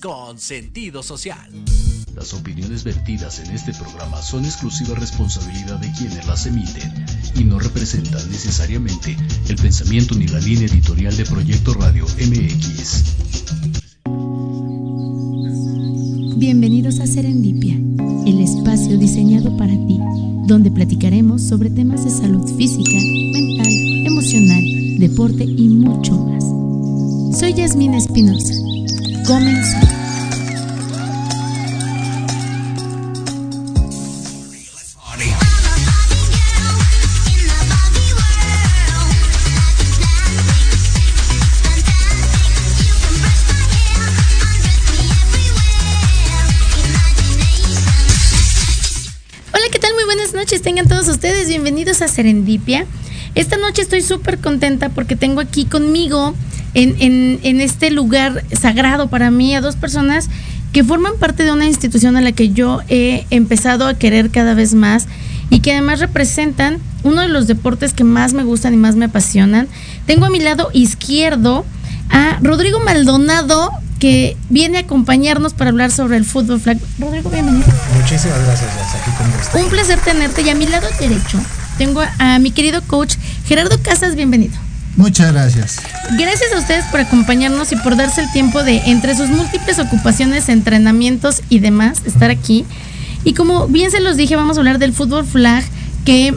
con sentido social. Las opiniones vertidas en este programa son exclusiva responsabilidad de quienes las emiten y no representan necesariamente el pensamiento ni la línea editorial de Proyecto Radio MX. Bienvenidos a Serendipia, el espacio diseñado para ti, donde platicaremos sobre temas de salud física, mental, emocional, deporte y mucho más. Soy Yasmina Espinosa. Hola, ¿qué tal? Muy buenas noches. Tengan todos ustedes bienvenidos a Serendipia. Esta noche estoy súper contenta porque tengo aquí conmigo en, en, en, este lugar sagrado para mí a dos personas que forman parte de una institución a la que yo he empezado a querer cada vez más y que además representan uno de los deportes que más me gustan y más me apasionan. Tengo a mi lado izquierdo a Rodrigo Maldonado, que viene a acompañarnos para hablar sobre el fútbol flag. Rodrigo, bienvenido. Muchísimas gracias, Aquí con gusto. Un placer tenerte. Y a mi lado derecho tengo a mi querido coach Gerardo Casas, bienvenido. Muchas gracias. Gracias a ustedes por acompañarnos y por darse el tiempo de, entre sus múltiples ocupaciones, entrenamientos y demás, estar aquí. Y como bien se los dije, vamos a hablar del fútbol flag que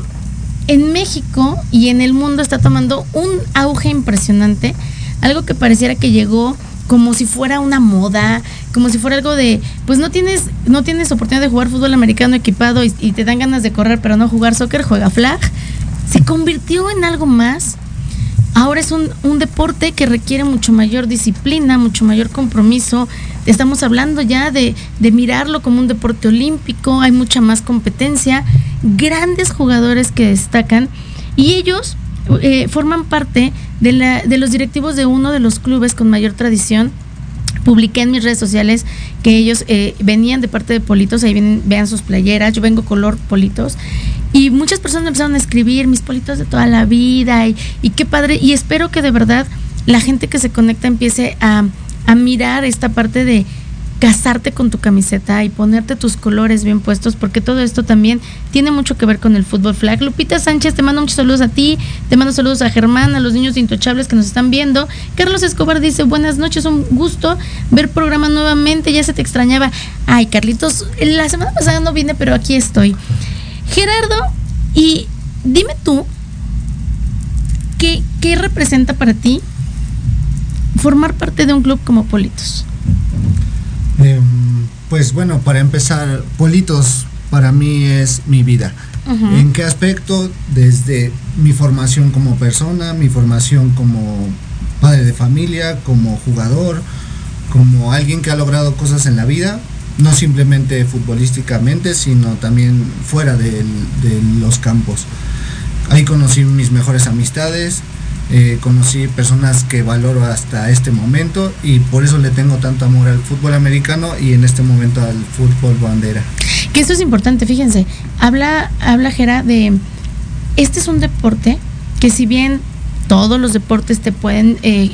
en México y en el mundo está tomando un auge impresionante. Algo que pareciera que llegó como si fuera una moda, como si fuera algo de, pues no tienes, no tienes oportunidad de jugar fútbol americano equipado y, y te dan ganas de correr, pero no jugar soccer, juega flag. Se convirtió en algo más. Ahora es un, deporte que requiere mucho mayor disciplina, mucho mayor compromiso. Estamos hablando ya de, mirarlo como un deporte olímpico, hay mucha más competencia, grandes jugadores que destacan y ellos eh, forman parte de, los directivos de uno de los clubes con mayor tradición. Publiqué en mis redes sociales que ellos eh, venían de parte de Politos, ahí vean sus playeras, yo vengo color Politos. Y muchas personas empezaron a escribir mis politos de toda la vida y, y qué padre. Y espero que de verdad la gente que se conecta empiece a, a mirar esta parte de, casarte con tu camiseta y ponerte tus colores bien puestos, porque todo esto también tiene mucho que ver con el fútbol flag. Lupita Sánchez, te mando muchos saludos a ti, te mando saludos a Germán, a los niños intochables que nos están viendo. Carlos Escobar dice, buenas noches, un gusto ver programa nuevamente, ya se te extrañaba. Ay, Carlitos, la semana pasada no vine, pero aquí estoy. Gerardo, y dime tú, ¿qué, qué representa para ti formar parte de un club como Politos? Eh, pues bueno, para empezar, Politos para mí es mi vida. Uh -huh. ¿En qué aspecto? Desde mi formación como persona, mi formación como padre de familia, como jugador, como alguien que ha logrado cosas en la vida, no simplemente futbolísticamente, sino también fuera de, los campos. Ahí conocí mis mejores amistades, eh, conocí personas que valoro hasta este momento y por eso le tengo tanto amor al fútbol americano y en este momento al fútbol bandera. Que esto es importante, fíjense, habla, habla Jera de, este es un deporte que si bien todos los deportes te pueden eh,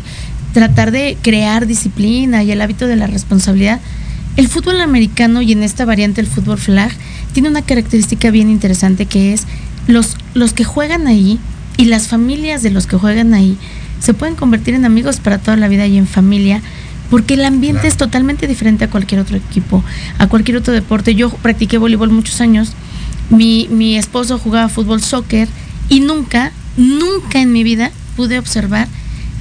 tratar de crear disciplina y el hábito de la responsabilidad, el fútbol americano y en esta variante el fútbol flag tiene una característica bien interesante que es los, los que juegan ahí y las familias de los que juegan ahí se pueden convertir en amigos para toda la vida y en familia porque el ambiente claro. es totalmente diferente a cualquier otro equipo, a cualquier otro deporte. Yo practiqué voleibol muchos años, mi, mi esposo jugaba fútbol, soccer y nunca, nunca en mi vida pude observar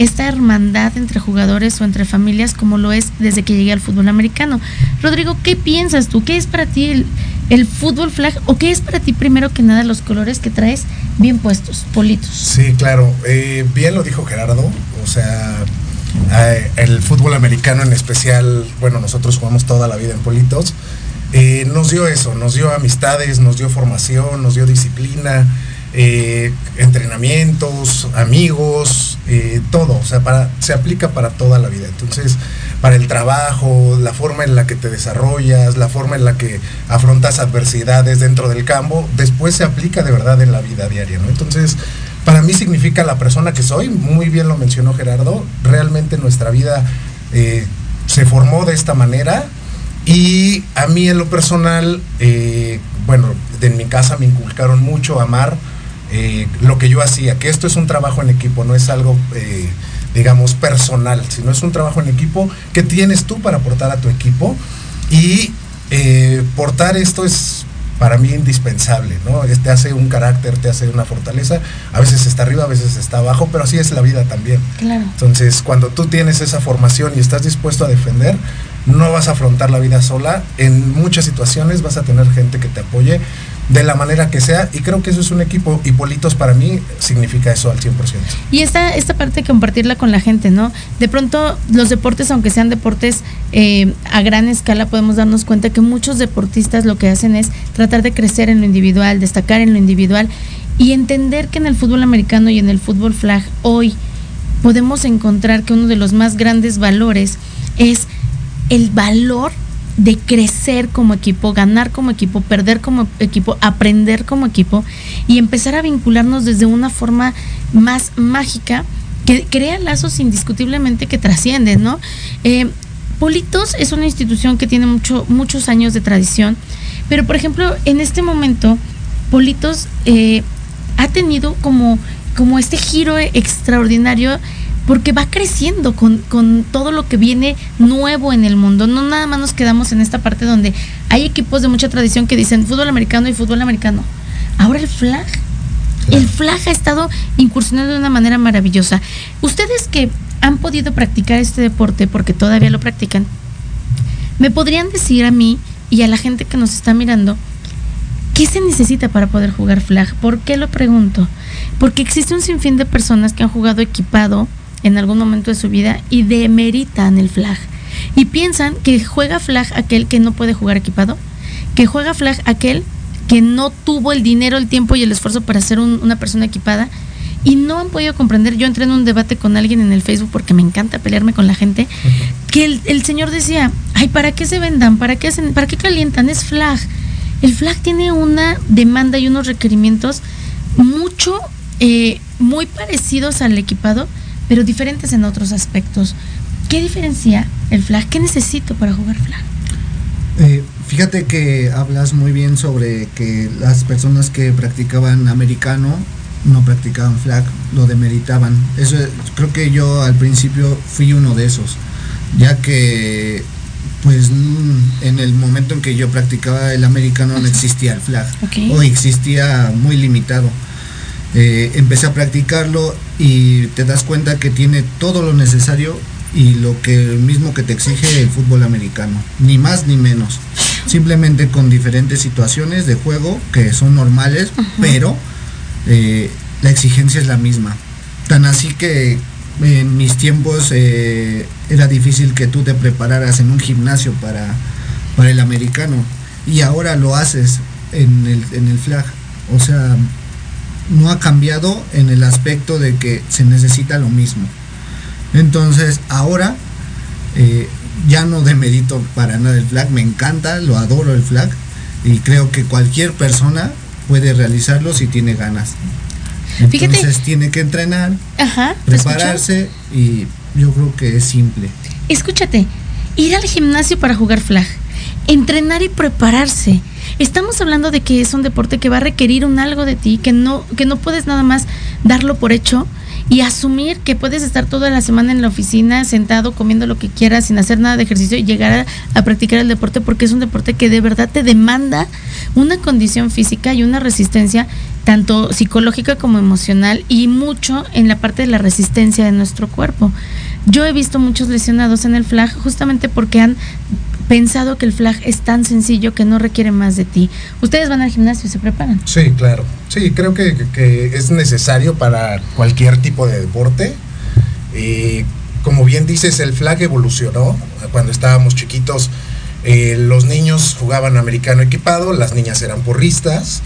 esta hermandad entre jugadores o entre familias como lo es desde que llegué al fútbol americano. Rodrigo, ¿qué piensas tú? ¿Qué es para ti el, fútbol flag o qué es para ti primero que nada los colores que traes bien puestos, politos? Sí, claro, eh, bien lo dijo Gerardo, o sea, eh, el fútbol americano en especial, bueno, nosotros jugamos toda la vida en politos, eh, nos dio eso, nos dio amistades, nos dio formación, nos dio disciplina, eh, entrenamientos, amigos, eh, todo, o sea, para, se aplica para toda la vida. Entonces, para el trabajo, la forma en la que te desarrollas, la forma en la que afrontas adversidades dentro del campo, después se aplica de verdad en la vida diaria, ¿no? Entonces, para mí significa la persona que soy, muy bien lo mencionó Gerardo, realmente nuestra vida eh, se formó de esta manera y a mí en lo personal, bueno, en mi casa me inculcaron mucho amar eh, lo que yo hacía, que esto es un trabajo en equipo, no es algo, digamos, personal, sino es un trabajo en equipo que tienes tú para aportar a tu equipo y portar esto es para mí indispensable, ¿no? Te hace un carácter, te hace una fortaleza, a veces está arriba, a veces está abajo, pero así es la vida también. Claro. Entonces, cuando tú tienes esa formación y estás dispuesto a defender, no vas a afrontar la vida sola, en muchas situaciones vas a tener gente que te apoye de la manera que sea y creo que eso es un equipo y Politos para mí significa eso al 100%. Y esta, esta parte compartirla con la gente, ¿no? De pronto los deportes, aunque sean deportes eh, a gran escala, podemos darnos cuenta que muchos deportistas lo que hacen es tratar de crecer en lo individual, destacar en lo individual y entender que en el fútbol americano y en el fútbol flag hoy podemos encontrar que uno de los más grandes valores es el valor de crecer como equipo, ganar como equipo, perder como equipo, aprender como equipo y empezar a vincularnos desde una forma más mágica que crea lazos indiscutiblemente que trascienden, ¿no? Eh, Politos es una institución que tiene mucho, muchos años de tradición, pero por ejemplo, en este momento, Politos eh, ha tenido como, como este giro extraordinario porque va creciendo con, todo lo que viene nuevo en el mundo. No nada más nos quedamos en esta parte donde hay equipos de mucha tradición que dicen fútbol americano y fútbol americano. Ahora el flag. El flag ha estado incursionando de una manera maravillosa. Ustedes que han podido practicar este deporte, porque todavía lo practican, ¿me podrían decir a mí y a la gente que nos está mirando qué se necesita para poder jugar flag? ¿Por qué lo pregunto? Porque existe un sinfín de personas que han jugado equipado en algún momento de su vida y demeritan el flag. Y piensan que juega flag aquel que no puede jugar equipado, que juega flag aquel que no tuvo el dinero, el tiempo y el esfuerzo para ser una persona equipada y no han podido comprender. Yo entré en un debate con alguien en el Facebook porque me encanta pelearme con la gente, que el, señor decía, ay, ¿para qué se vendan? ¿Para qué, hacen, ¿Para qué calientan? Es flag. El flag tiene una demanda y unos requerimientos mucho, eh, muy parecidos al equipado, pero diferentes en otros aspectos. ¿Qué diferencia el flag? ¿Qué necesito para jugar flag? Eh, fíjate que hablas muy bien sobre que las personas que practicaban americano no practicaban flag, lo demeritaban. Eso creo que yo al principio fui uno de esos, ya que pues mm, en el momento en que yo practicaba el americano no existía el flag o existía muy limitado. Eh, empecé a practicarlo y te das cuenta que tiene todo lo necesario y lo que mismo que te exige el fútbol americano, ni más ni menos. Simplemente con diferentes situaciones de juego que son normales, pero eh, la exigencia es la misma. Tan así que en mis tiempos eh, era difícil que tú te prepararas en un gimnasio para, para el americano y ahora lo haces en el, en el flag. O sea, no ha cambiado en el aspecto de que se necesita lo mismo. Entonces, ahora eh, ya no demerito para nada el flag, me encanta, lo adoro el flag y creo que cualquier persona puede realizarlo si tiene ganas. Entonces tiene que entrenar, prepararse y yo creo que es simple. Escúchate, ir al gimnasio para jugar flag, entrenar y prepararse Estamos hablando de que es un deporte que va a requerir un algo de ti, que no, que no puedes nada más darlo por hecho y asumir que puedes estar toda la semana en la oficina sentado comiendo lo que quieras sin hacer nada de ejercicio y llegar a, practicar el deporte porque es un deporte que de verdad te demanda una condición física y una resistencia tanto psicológica como emocional y mucho en la parte de la resistencia de nuestro cuerpo. Yo he visto muchos lesionados en el flag justamente porque han pensado que el flag es tan sencillo que no requiere más de ti. ¿Ustedes van al gimnasio y se preparan? Sí, claro. Sí, creo que, es necesario para cualquier tipo de deporte. Como bien dices, el flag evolucionó. Cuando estábamos chiquitos, eh, los niños jugaban americano equipado, las niñas eran porristas.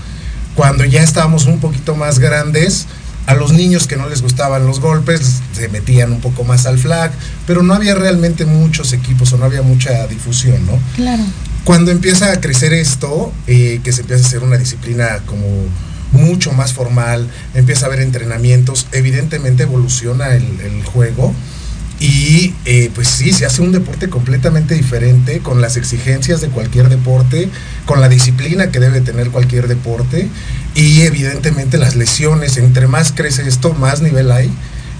Cuando ya estábamos un poquito más grandes, a los niños que no les gustaban los golpes se metían un poco más al flag, pero no había realmente muchos equipos o no había mucha difusión, ¿no? Claro. Cuando empieza a crecer esto, eh, que se empieza a hacer una disciplina como mucho más formal, empieza a haber entrenamientos, evidentemente evoluciona el, el juego y eh, pues sí, se hace un deporte completamente diferente, con las exigencias de cualquier deporte, con la disciplina que debe tener cualquier deporte y evidentemente las lesiones, entre más crece esto, más nivel hay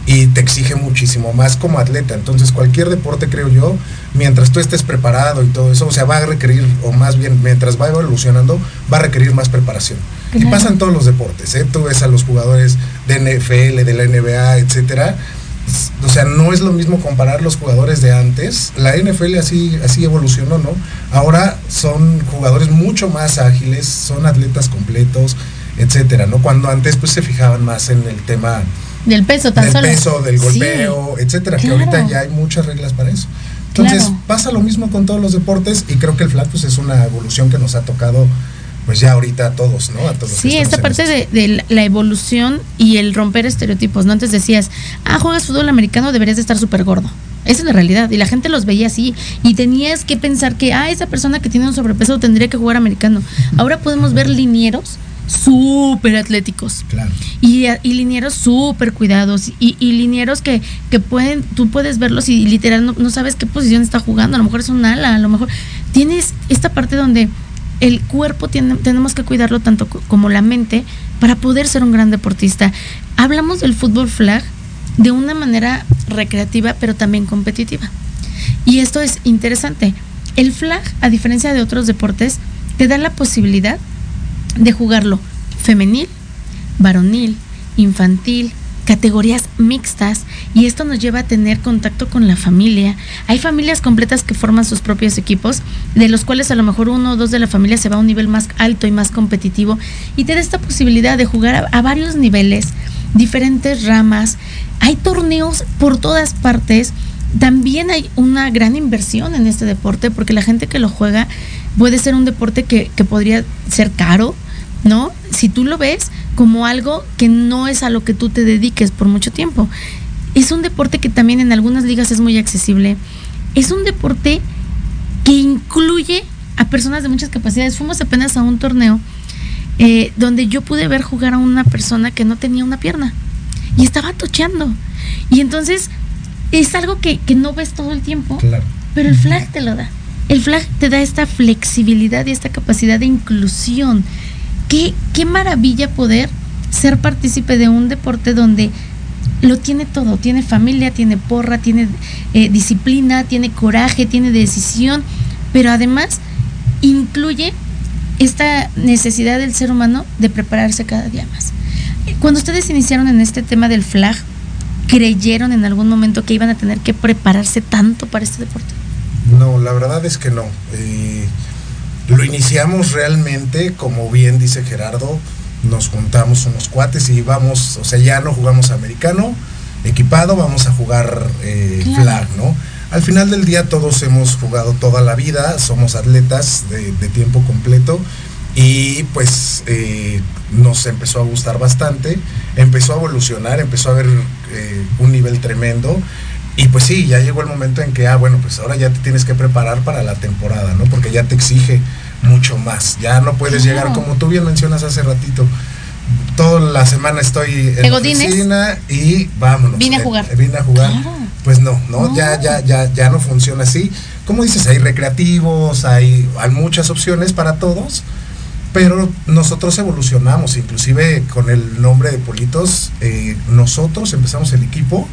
y te exige muchísimo más como atleta. Entonces cualquier deporte, creo yo, mientras tú estés preparado y todo eso, o sea, va a requerir, o más bien mientras va evolucionando, va a requerir más preparación. Y pasa en todos los deportes, ¿eh? Tú ves a los jugadores de NFL, de la NBA, etcétera o sea, no es lo mismo comparar los jugadores de antes. La NFL así, así evolucionó, ¿no? Ahora son jugadores mucho más ágiles, son atletas completos, etcétera, ¿no? Cuando antes pues se fijaban más en el tema del peso, tan del peso, del golpeo, etcétera, que ahorita ya hay muchas reglas para eso. Entonces pasa lo mismo con todos los deportes y creo que el flat pues es una evolución que nos ha tocado pues ya ahorita a todos, ¿no? A todos sí, esta parte de, la evolución y el romper estereotipos, ¿no? Antes decías, ah, juegas fútbol americano, deberías de estar súper gordo. Esa es la realidad. Y la gente los veía así. Y tenías que pensar que, ah, esa persona que tiene un sobrepeso tendría que jugar americano. Ahora podemos ver linieros súper atléticos. Claro. Y, y linieros súper cuidados. Y, y, linieros que, que pueden, tú puedes verlos y literal no, no sabes qué posición está jugando. A lo mejor es un ala, a lo mejor tienes esta parte donde el cuerpo tenemos que cuidarlo tanto como la mente para poder ser un gran deportista. Hablamos del fútbol flag de una manera recreativa, pero también competitiva. Y esto es interesante. El flag, a diferencia de otros deportes, te da la posibilidad de jugarlo femenil, varonil, infantil, categorías mixtas y esto nos lleva a tener contacto con la familia. Hay familias completas que forman sus propios equipos, de los cuales a lo mejor uno o dos de la familia se va a un nivel más alto y más competitivo y te da esta posibilidad de jugar a, varios niveles, diferentes ramas. Hay torneos por todas partes. También hay una gran inversión en este deporte porque la gente que lo juega puede ser un deporte que, que podría ser caro, ¿no? Si tú lo ves como algo que no es a lo que tú te dediques por mucho tiempo. Es un deporte que también en algunas ligas es muy accesible. Es un deporte que incluye a personas de muchas capacidades. Fuimos apenas a un torneo eh, donde yo pude ver jugar a una persona que no tenía una pierna y estaba tocheando. Y entonces es algo que, que no ves todo el tiempo, pero el flag te lo da. El flag te da esta flexibilidad y esta capacidad de inclusión qué, maravilla poder ser partícipe de un deporte donde lo tiene todo, tiene familia, tiene porra, tiene eh, disciplina, tiene coraje, tiene decisión, pero además incluye esta necesidad del ser humano de prepararse cada día más. Cuando ustedes iniciaron en este tema del flag, ¿creyeron en algún momento que iban a tener que prepararse tanto para este deporte? No, la verdad es que no. Eh, lo iniciamos realmente, como bien dice Gerardo, nos juntamos unos cuates y vamos, o sea, ya no jugamos americano, equipado, vamos a jugar eh, flag, ¿no? Al final del día todos hemos jugado toda la vida, somos atletas de, tiempo completo y pues eh, nos empezó a gustar bastante, empezó a evolucionar, empezó a haber eh, un nivel tremendo y pues sí, ya llegó el momento en que, ah, bueno, pues ahora ya te tienes que preparar para la temporada, ¿no? Porque ya te exige mucho más. Ya no puedes llegar, como tú bien mencionas hace ratito, toda la semana estoy en la oficina y vámonos. Vine a jugar. Eh, vine a jugar. Pues no, no, ya, ya, ya, ya no funciona así. Como dices, hay recreativos, hay, hay muchas opciones para todos pero nosotros evolucionamos, inclusive con el nombre de Politos, eh, nosotros empezamos el equipo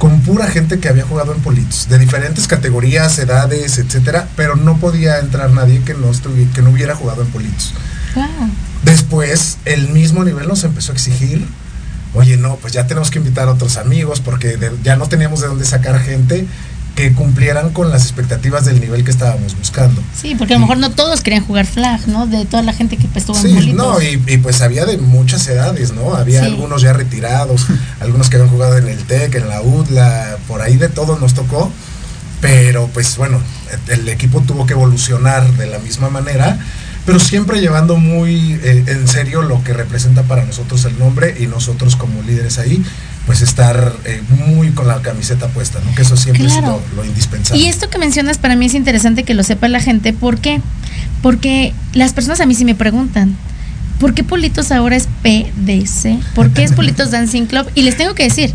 con pura gente que había jugado en Politos, de diferentes categorías, edades, etcétera, pero no podía entrar nadie que no, que no hubiera jugado en Politos. Después, el mismo nivel nos empezó a exigir, oye, no, pues ya tenemos que invitar a otros amigos porque ya no teníamos de dónde sacar gente que cumplieran con las expectativas del nivel que estábamos buscando. Sí, porque a lo mejor no todos querían jugar flag, ¿no? De toda la gente que pues, estuvo sí, en no, y, y, pues había de muchas edades, ¿no? Había algunos ya retirados, algunos que habían jugado en el TEC, en la UDLA, por ahí de todo nos tocó, pero pues bueno, el equipo tuvo que evolucionar de la misma manera pero siempre llevando muy eh, en serio lo que representa para nosotros el nombre y nosotros como líderes ahí, pues estar eh, muy con la camiseta puesta, ¿no? Que eso siempre es lo, indispensable. Y esto que mencionas para mí es interesante que lo sepa la gente. ¿Por qué? Porque las personas a mí sí me preguntan, ¿por qué Politos ahora es PDC? ¿Por qué es Politos Dancing Club? Y les tengo que decir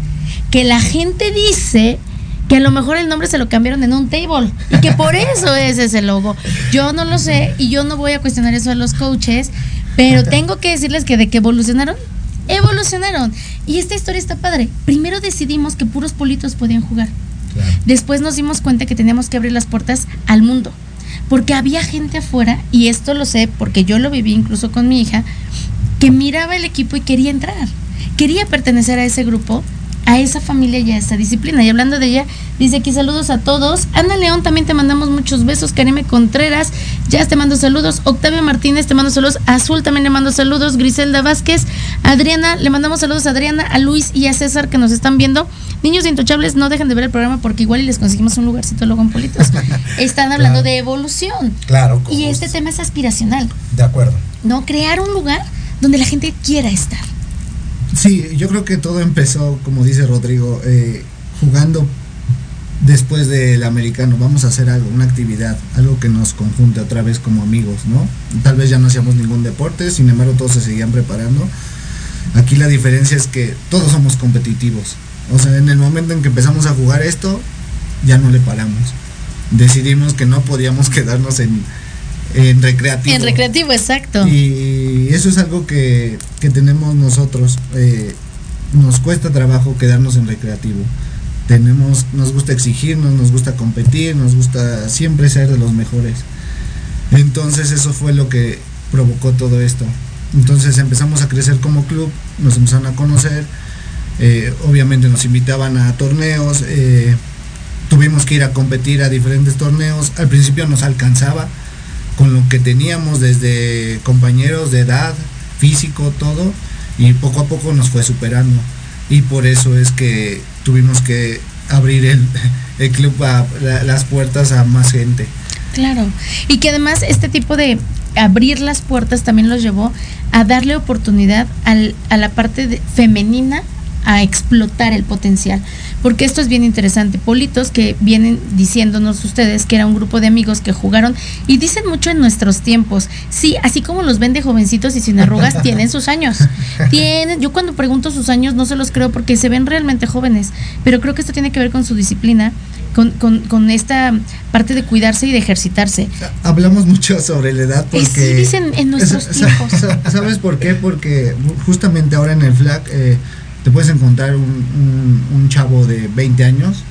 que la gente dice que a lo mejor el nombre se lo cambiaron en un table y que por eso es ese logo. Yo no lo sé y yo no voy a cuestionar eso a los coaches, pero tengo que decirles que de que evolucionaron, evolucionaron. Y esta historia está padre. Primero decidimos que puros politos podían jugar. Después nos dimos cuenta que teníamos que abrir las puertas al mundo. Porque había gente afuera, y esto lo sé porque yo lo viví incluso con mi hija, que miraba el equipo y quería entrar. Quería pertenecer a ese grupo a esa familia y a esa disciplina. Y hablando de ella, dice aquí saludos a todos. Ana León, también te mandamos muchos besos. Karime Contreras, ya te mando saludos. Octavio Martínez, te mando saludos. Azul también le mando saludos. Griselda Vázquez, Adriana, le mandamos saludos a Adriana, a Luis y a César que nos están viendo. Niños Intochables, no dejen de ver el programa porque igual y les conseguimos un lugarcito luego en Politos. Están hablando de evolución. Claro. Y este tema es aspiracional. De acuerdo. No, crear un lugar donde la gente quiera estar. Sí, yo creo que todo empezó, como dice Rodrigo, eh, jugando después del americano. Vamos a hacer algo, una actividad, algo que nos conjunte otra vez como amigos, ¿no? Tal vez ya no hacíamos ningún deporte, sin embargo todos se seguían preparando. Aquí la diferencia es que todos somos competitivos. O sea, en el momento en que empezamos a jugar esto, ya no le paramos. Decidimos que no podíamos quedarnos en, en recreativo. En recreativo, exacto. Y eso es algo que, que tenemos nosotros. Eh, nos cuesta trabajo quedarnos en recreativo. Tenemos, nos gusta exigirnos, nos gusta competir, nos gusta siempre ser de los mejores. Entonces eso fue lo que provocó todo esto. Entonces empezamos a crecer como club, nos empezaron a conocer, eh, obviamente nos invitaban a torneos, eh, tuvimos que ir a competir a diferentes torneos, al principio nos alcanzaba, con lo que teníamos desde compañeros de edad, físico, todo, y poco a poco nos fue superando. Y por eso es que tuvimos que abrir el, el club a la, las puertas a más gente. Claro. Y que además este tipo de abrir las puertas también los llevó a darle oportunidad al, a la parte femenina a explotar el potencial. Porque esto es bien interesante. Politos que vienen diciéndonos ustedes que era un grupo de amigos que jugaron y dicen mucho en nuestros tiempos. Sí, así como los ven de jovencitos y sin arrugas, tienen sus años. Tienen, yo cuando pregunto sus años no se los creo porque se ven realmente jóvenes. Pero creo que esto tiene que ver con su disciplina. Con, con, con, esta parte de cuidarse y de ejercitarse. Hablamos mucho sobre la edad porque... Sí, dicen en nuestros tiempos. ¿Sabes por qué? Porque justamente ahora en el flag eh, te puedes encontrar un, un, un, chavo de 20 años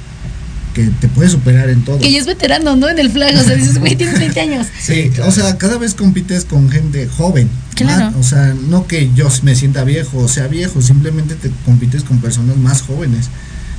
que te puede superar en todo. Que ya es veterano, ¿no? En el flag, o sea, dices, güey, tienes 20 años. Sí, o sea, cada vez compites con gente joven. Claro. O sea, no que yo me sienta viejo o sea viejo, simplemente te compites con personas más jóvenes.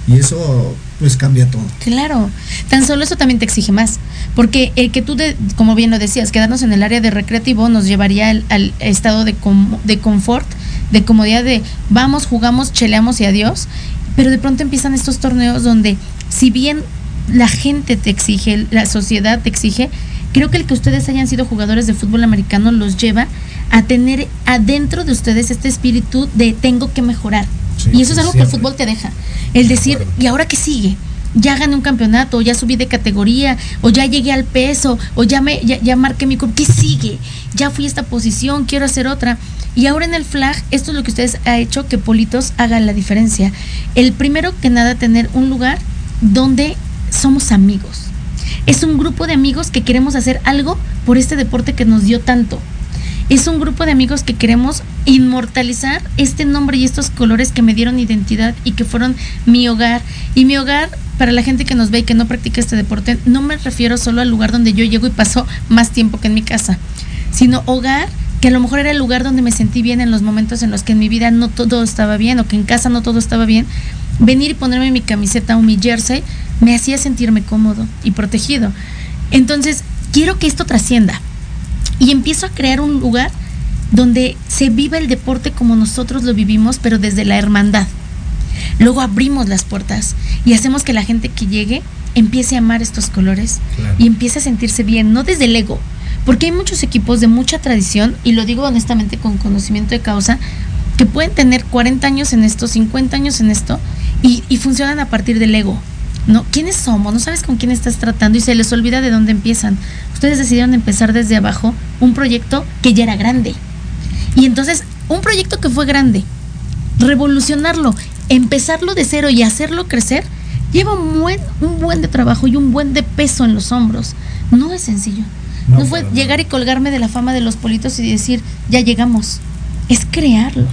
Y eso pues cambia todo. Claro, tan solo eso también te exige más, porque el que tú, de, como bien lo decías, quedarnos en el área de recreativo nos llevaría al, al estado de, com, de confort, de comodidad de vamos, jugamos, cheleamos y adiós, pero de pronto empiezan estos torneos donde si bien la gente te exige, la sociedad te exige, creo que el que ustedes hayan sido jugadores de fútbol americano los lleva a tener adentro de ustedes este espíritu de tengo que mejorar. Sí, y eso es algo siempre. que el fútbol te deja. El decir. ¿y ahora qué sigue? Ya gané un campeonato, o ya subí de categoría, o ya llegué al peso, o ya me ya, ya marqué mi ¿qué sigue? Ya fui a esta posición, quiero hacer otra. Y ahora en el flag, esto es lo que ustedes ha hecho que Politos haga la diferencia. El primero que nada tener un lugar donde somos amigos. Es un grupo de amigos que queremos hacer algo por este deporte que nos dio tanto es un grupo de amigos que queremos inmortalizar este nombre y estos colores que me dieron identidad y que fueron mi hogar. Y mi hogar, para la gente que nos ve y que no practica este deporte, no me refiero solo al lugar donde yo llego y paso más tiempo que en mi casa, sino hogar que a lo mejor era el lugar donde me sentí bien en los momentos en los que en mi vida no todo estaba bien o que en casa no todo estaba bien. Venir y ponerme mi camiseta o mi jersey me hacía sentirme cómodo y protegido. Entonces, quiero que esto trascienda y empiezo a crear un lugar donde se viva el deporte como nosotros lo vivimos, pero desde la hermandad. Luego abrimos las puertas y hacemos que la gente que llegue empiece a amar estos colores claro. y empiece a sentirse bien, no desde el ego, porque hay muchos equipos de mucha tradición, y lo digo honestamente con conocimiento de causa, que pueden tener 40 años en esto, 50 años en esto, y, funcionan a partir del ego. ¿no? ¿Quiénes somos? No sabes con quién estás tratando y se les olvida de dónde empiezan. Ustedes decidieron empezar desde abajo un proyecto que ya era grande. Y entonces, un proyecto que fue grande, revolucionarlo, empezarlo de cero y hacerlo crecer, lleva un buen, un buen de trabajo y un buen de peso en los hombros. No es sencillo. No, No, fue para llegar y colgarme de la fama de los politos y decir, ya llegamos. Es crearlo.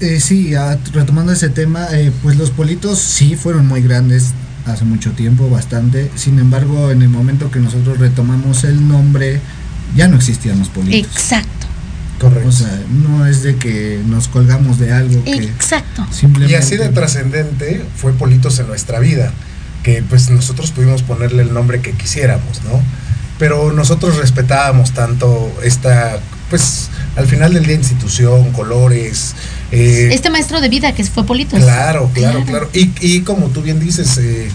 Eh, sí, ah, retomando ese tema, eh, pues los politos sí fueron muy grandes hace mucho tiempo, bastante. Sin embargo, en el momento que nosotros retomamos el nombre, ya no existían los politos. Exacto, Correcto. O sea, no es de que nos colgamos de algo que exacto. simplemente... Y así de trascendente fue Politos en nuestra vida, que pues nosotros pudimos ponerle el nombre que quisiéramos, ¿no? Pero nosotros respetábamos tanto esta, pues al final del día institución, colores. eh, Este maestro de vida que fue Politos. Claro, claro, claro. Y, y como tú bien dices, eh,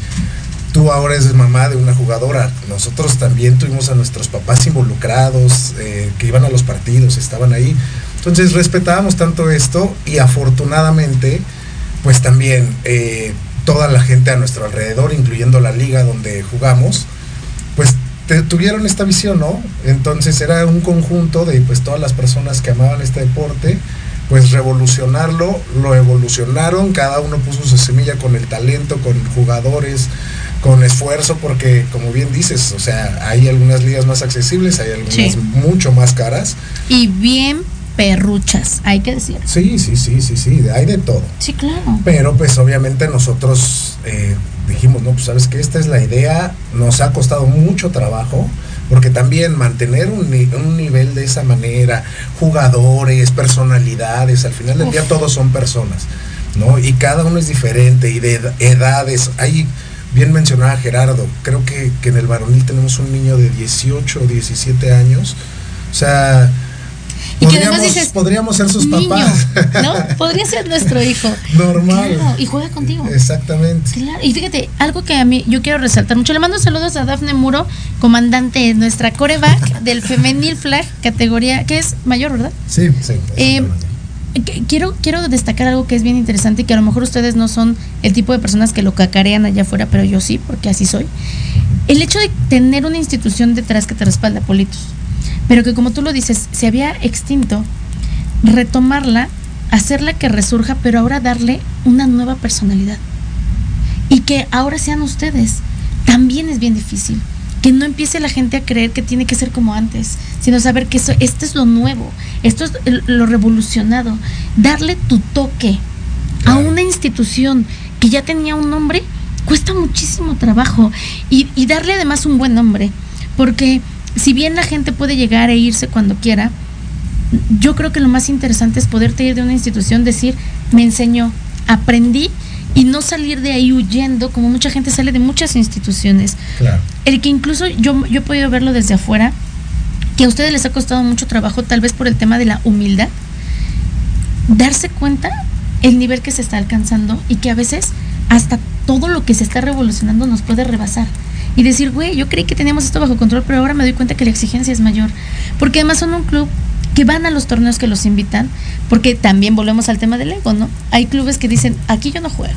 tú ahora eres mamá de una jugadora. Nosotros también tuvimos a nuestros papás involucrados, eh, que iban a los partidos, estaban ahí. Entonces respetábamos tanto esto y afortunadamente, pues también eh, toda la gente a nuestro alrededor, incluyendo la liga donde jugamos, te- tuvieron esta visión, ¿no? Entonces era un conjunto de pues todas las personas que amaban este deporte, pues revolucionarlo, lo evolucionaron, cada uno puso su semilla con el talento, con jugadores, con esfuerzo, porque como bien dices, o sea, hay algunas ligas más accesibles, hay algunas Sí. mucho más caras. Y bien perruchas, hay que decir. Sí, sí, sí, sí, sí, hay de todo. Sí, claro. Pero pues obviamente nosotros eh, dijimos, no, pues sabes que esta es la idea, nos ha costado mucho trabajo, porque también mantener un, un nivel de esa manera, jugadores, personalidades, al final del Uf. día todos son personas, ¿no? Y cada uno es diferente y de ed- edades, hay, bien mencionaba Gerardo, creo que, que en el varonil tenemos un niño de 18 o 17 años, o sea... Y que además podríamos- dices, podríamos ser sus Niño, papás. ¿no? Podría ser nuestro hijo. Normal. Claro, y juega contigo. Exactamente. Claro, y fíjate, algo que a mí yo quiero resaltar mucho. Le mando saludos a Dafne Muro, comandante, nuestra coreback del femenil flag, categoría, que es mayor, ¿verdad? Sí, Sí, Eh, quiero, quiero destacar algo que es bien interesante y que a lo mejor ustedes no son el tipo de personas que lo cacarean allá afuera, pero yo sí, porque así soy. El hecho de tener una institución detrás que te respalda, Politos, pero que como tú lo dices, se había extinto, retomarla, hacerla que resurja, pero ahora darle una nueva personalidad. Y que ahora sean ustedes. También es bien difícil. Que no empiece la gente a creer que tiene que ser como antes, sino saber que eso, esto es lo nuevo, esto es lo revolucionado. Darle tu toque a una institución que ya tenía un nombre cuesta muchísimo trabajo. Y, y darle además un buen nombre. Porque si bien la gente puede llegar e irse cuando quiera, yo creo que lo más interesante es poderte ir de una institución, decir, me enseñó, aprendí y no salir de ahí huyendo, como mucha gente sale de muchas instituciones. Claro. El que incluso yo, yo he podido verlo desde afuera, que a ustedes les ha costado mucho trabajo, tal vez por el tema de la humildad, darse cuenta el nivel que se está alcanzando y que a veces hasta todo lo que se está revolucionando nos puede rebasar. Y decir, güey, yo creí que teníamos esto bajo control, pero ahora me doy cuenta que la exigencia es mayor. Porque además son un club que van a los torneos que los invitan, porque también volvemos al tema del ego, ¿no? Hay clubes que dicen, aquí yo no juego,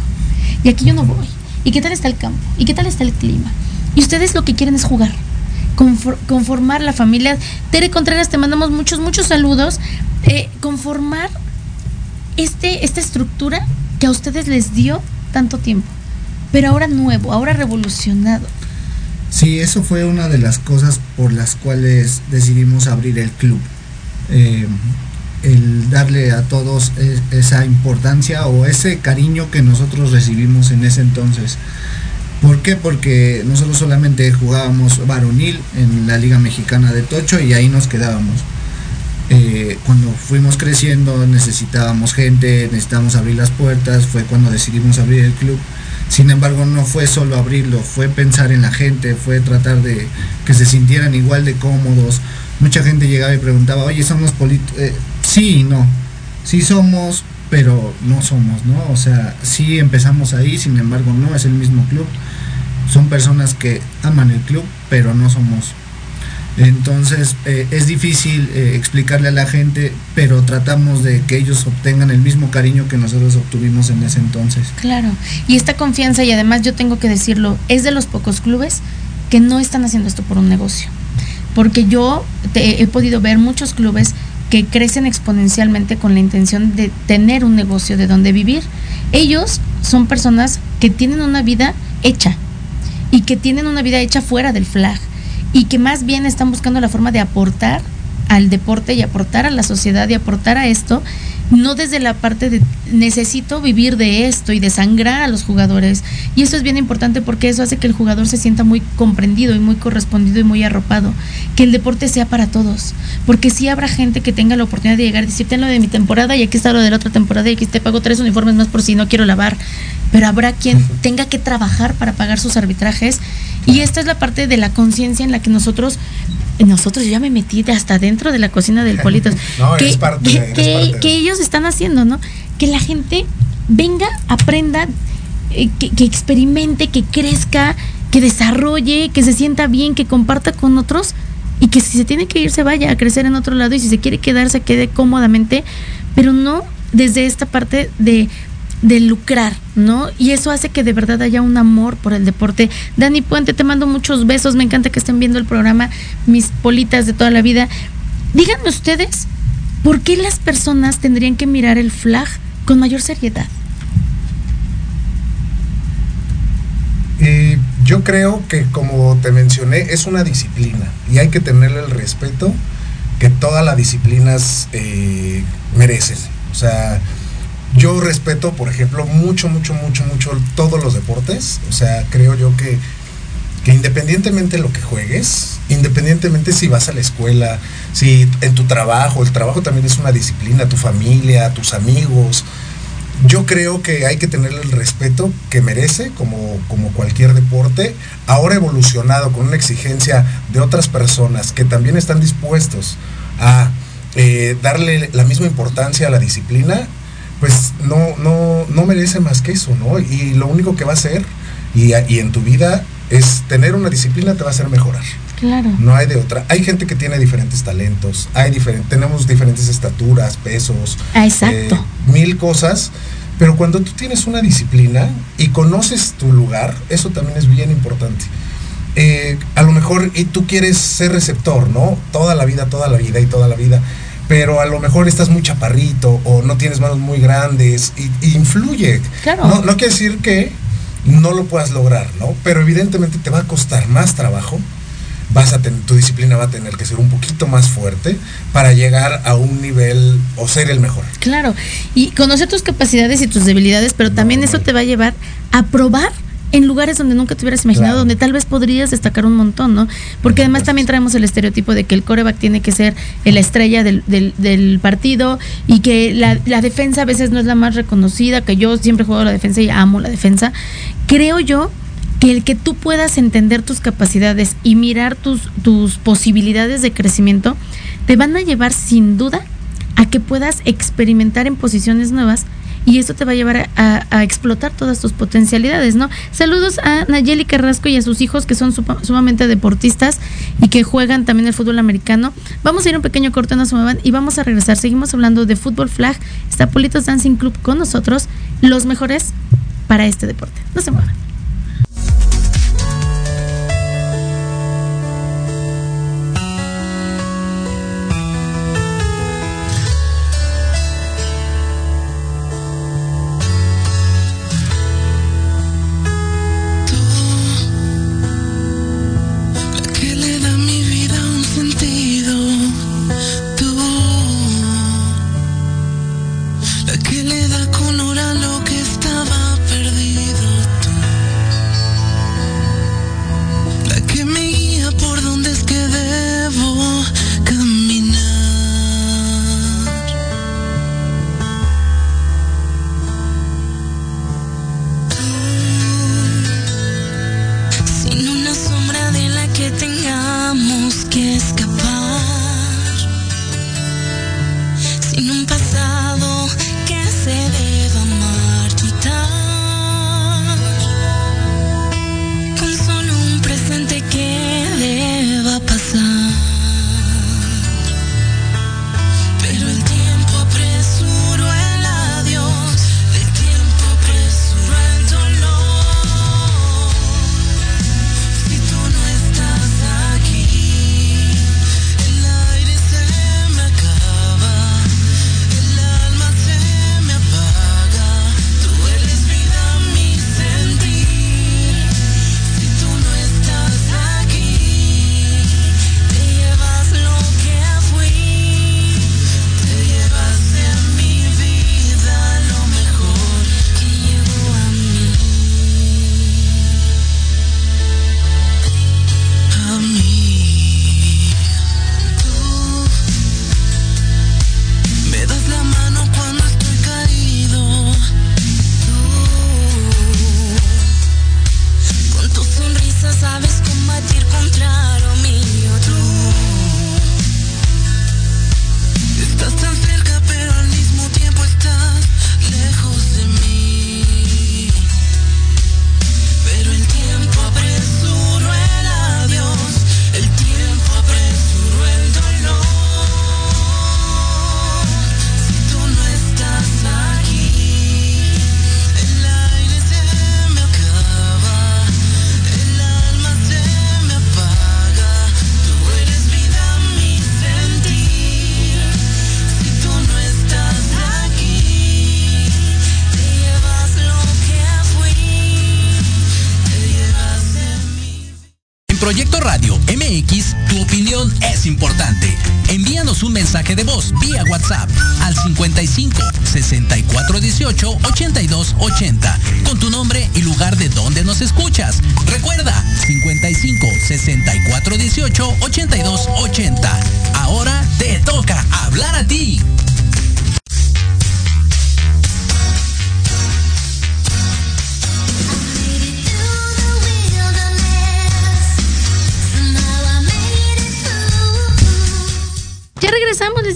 y aquí yo no voy, y qué tal está el campo, y qué tal está el clima. Y ustedes lo que quieren es jugar, confor- conformar la familia. Tere Contreras, te mandamos muchos, muchos saludos. Eh, conformar este, esta estructura que a ustedes les dio tanto tiempo, pero ahora nuevo, ahora revolucionado. Sí, eso fue una de las cosas por las cuales decidimos abrir el club. Eh, el darle a todos e- esa importancia o ese cariño que nosotros recibimos en ese entonces. ¿Por qué? Porque nosotros solamente jugábamos varonil en la Liga Mexicana de Tocho y ahí nos quedábamos. Eh, cuando fuimos creciendo necesitábamos gente, necesitábamos abrir las puertas, fue cuando decidimos abrir el club. Sin embargo, no fue solo abrirlo, fue pensar en la gente, fue tratar de que se sintieran igual de cómodos. Mucha gente llegaba y preguntaba, oye, ¿somos políticos? sí y no. Sí somos, pero no somos, ¿no? O sea, sí empezamos ahí, sin embargo, no es el mismo club. Son personas que aman el club, pero no somos. Entonces eh, es difícil eh, explicarle a la gente, pero tratamos de que ellos obtengan el mismo cariño que nosotros obtuvimos en ese entonces. Claro, y esta confianza, y además yo tengo que decirlo, es de los pocos clubes que no están haciendo esto por un negocio. Porque yo te- he podido ver muchos clubes que crecen exponencialmente con la intención de tener un negocio de donde vivir. Ellos son personas que tienen una vida hecha y que tienen una vida hecha fuera del flag y que más bien están buscando la forma de aportar al deporte y aportar a la sociedad y aportar a esto, no desde la parte de necesito vivir de esto y desangrar a los jugadores. Y eso es bien importante porque eso hace que el jugador se sienta muy comprendido y muy correspondido y muy arropado. Que el deporte sea para todos. Porque si habrá gente que tenga la oportunidad de llegar y decir, ten lo de mi temporada y aquí está lo de la otra temporada y aquí te pago tres uniformes más por si no quiero lavar. Pero habrá quien tenga que trabajar para pagar sus arbitrajes. Y esta es la parte de la conciencia en la que nosotros nosotros ya me metí hasta dentro de la cocina del Politos. que, que, ellos están haciendo, ¿no? Que la gente venga, aprenda, eh, que, experimente, que crezca, que desarrolle, que se sienta bien, que comparta con otros y que si se tiene que ir se vaya a crecer en otro lado y si se quiere quedar se quede cómodamente, pero no desde esta parte de de lucrar, ¿no? Y eso hace que de verdad haya un amor por el deporte. Dani Puente, te mando muchos besos, me encanta que estén viendo el programa, mis politas de toda la vida. Díganme ustedes, ¿por qué las personas tendrían que mirar el flag con mayor seriedad? Eh, yo creo que, como te mencioné, es una disciplina y hay que tenerle el respeto que todas las disciplinas eh, merecen. O sea, yo respeto, por ejemplo, mucho, mucho, mucho, mucho todos los deportes. O sea, creo yo que, que independientemente de lo que juegues, independientemente si vas a la escuela, si en tu trabajo, el trabajo también es una disciplina, tu familia, tus amigos. Yo creo que hay que tenerle el respeto que merece, como, como cualquier deporte, ahora evolucionado con una exigencia de otras personas que también están dispuestos a eh, darle la misma importancia a la disciplina pues no, no, no merece más que eso, ¿no? Y lo único que va a hacer, y, en tu vida, es tener una disciplina te va a hacer mejorar. Claro. No hay de otra. Hay gente que tiene diferentes talentos, hay tenemos diferentes estaturas, pesos, ah, exacto. Eh, mil cosas, pero cuando tú tienes una disciplina y conoces tu lugar, eso también es bien importante. Eh, a lo mejor y tú quieres ser receptor, ¿no? Toda la vida, toda la vida y toda la vida pero a lo mejor estás muy chaparrito o no tienes manos muy grandes y, influye. Claro. No, no quiere decir que no lo puedas lograr, ¿no? Pero evidentemente te va a costar más trabajo. Vas a tener, tu disciplina va a tener que ser un poquito más fuerte para llegar a un nivel o ser el mejor. Claro, y conocer tus capacidades y tus debilidades, pero también eso te va a llevar a probar en lugares donde nunca te hubieras imaginado, donde tal vez podrías destacar un montón, ¿no? Porque además también traemos el estereotipo de que el coreback tiene que ser la estrella del, del, partido y que la, la, defensa a veces no es la más reconocida, que yo siempre juego la defensa y amo la defensa. Creo yo que el que tú puedas entender tus capacidades y mirar tus, tus posibilidades de crecimiento, te van a llevar sin duda a que puedas experimentar en posiciones nuevas y eso te va a llevar a, explotar todas tus potencialidades, ¿no? Saludos a Nayeli Carrasco y a sus hijos que son sumamente deportistas y que juegan también el fútbol americano. Vamos a ir un pequeño corte, no se muevan y vamos a regresar. Seguimos hablando de fútbol flag. Está Politos Dancing Club con nosotros, los mejores para este deporte. No se muevan.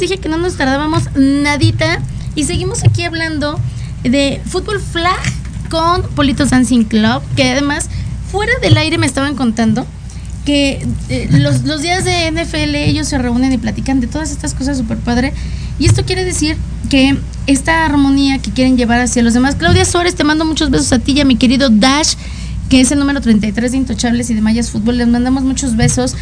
Dije que no nos tardábamos nadita y seguimos aquí hablando de fútbol flag con Politos Dancing Club, que además fuera del aire me estaban contando que eh, los, los días de NFL ellos se reúnen y platican de todas estas cosas súper padre. Y esto quiere decir que esta armonía que quieren llevar hacia los demás. Claudia Suárez, te mando muchos besos a ti y a mi querido Dash, que es el número 33 de Intochables y de Mayas Fútbol. Les mandamos muchos besos.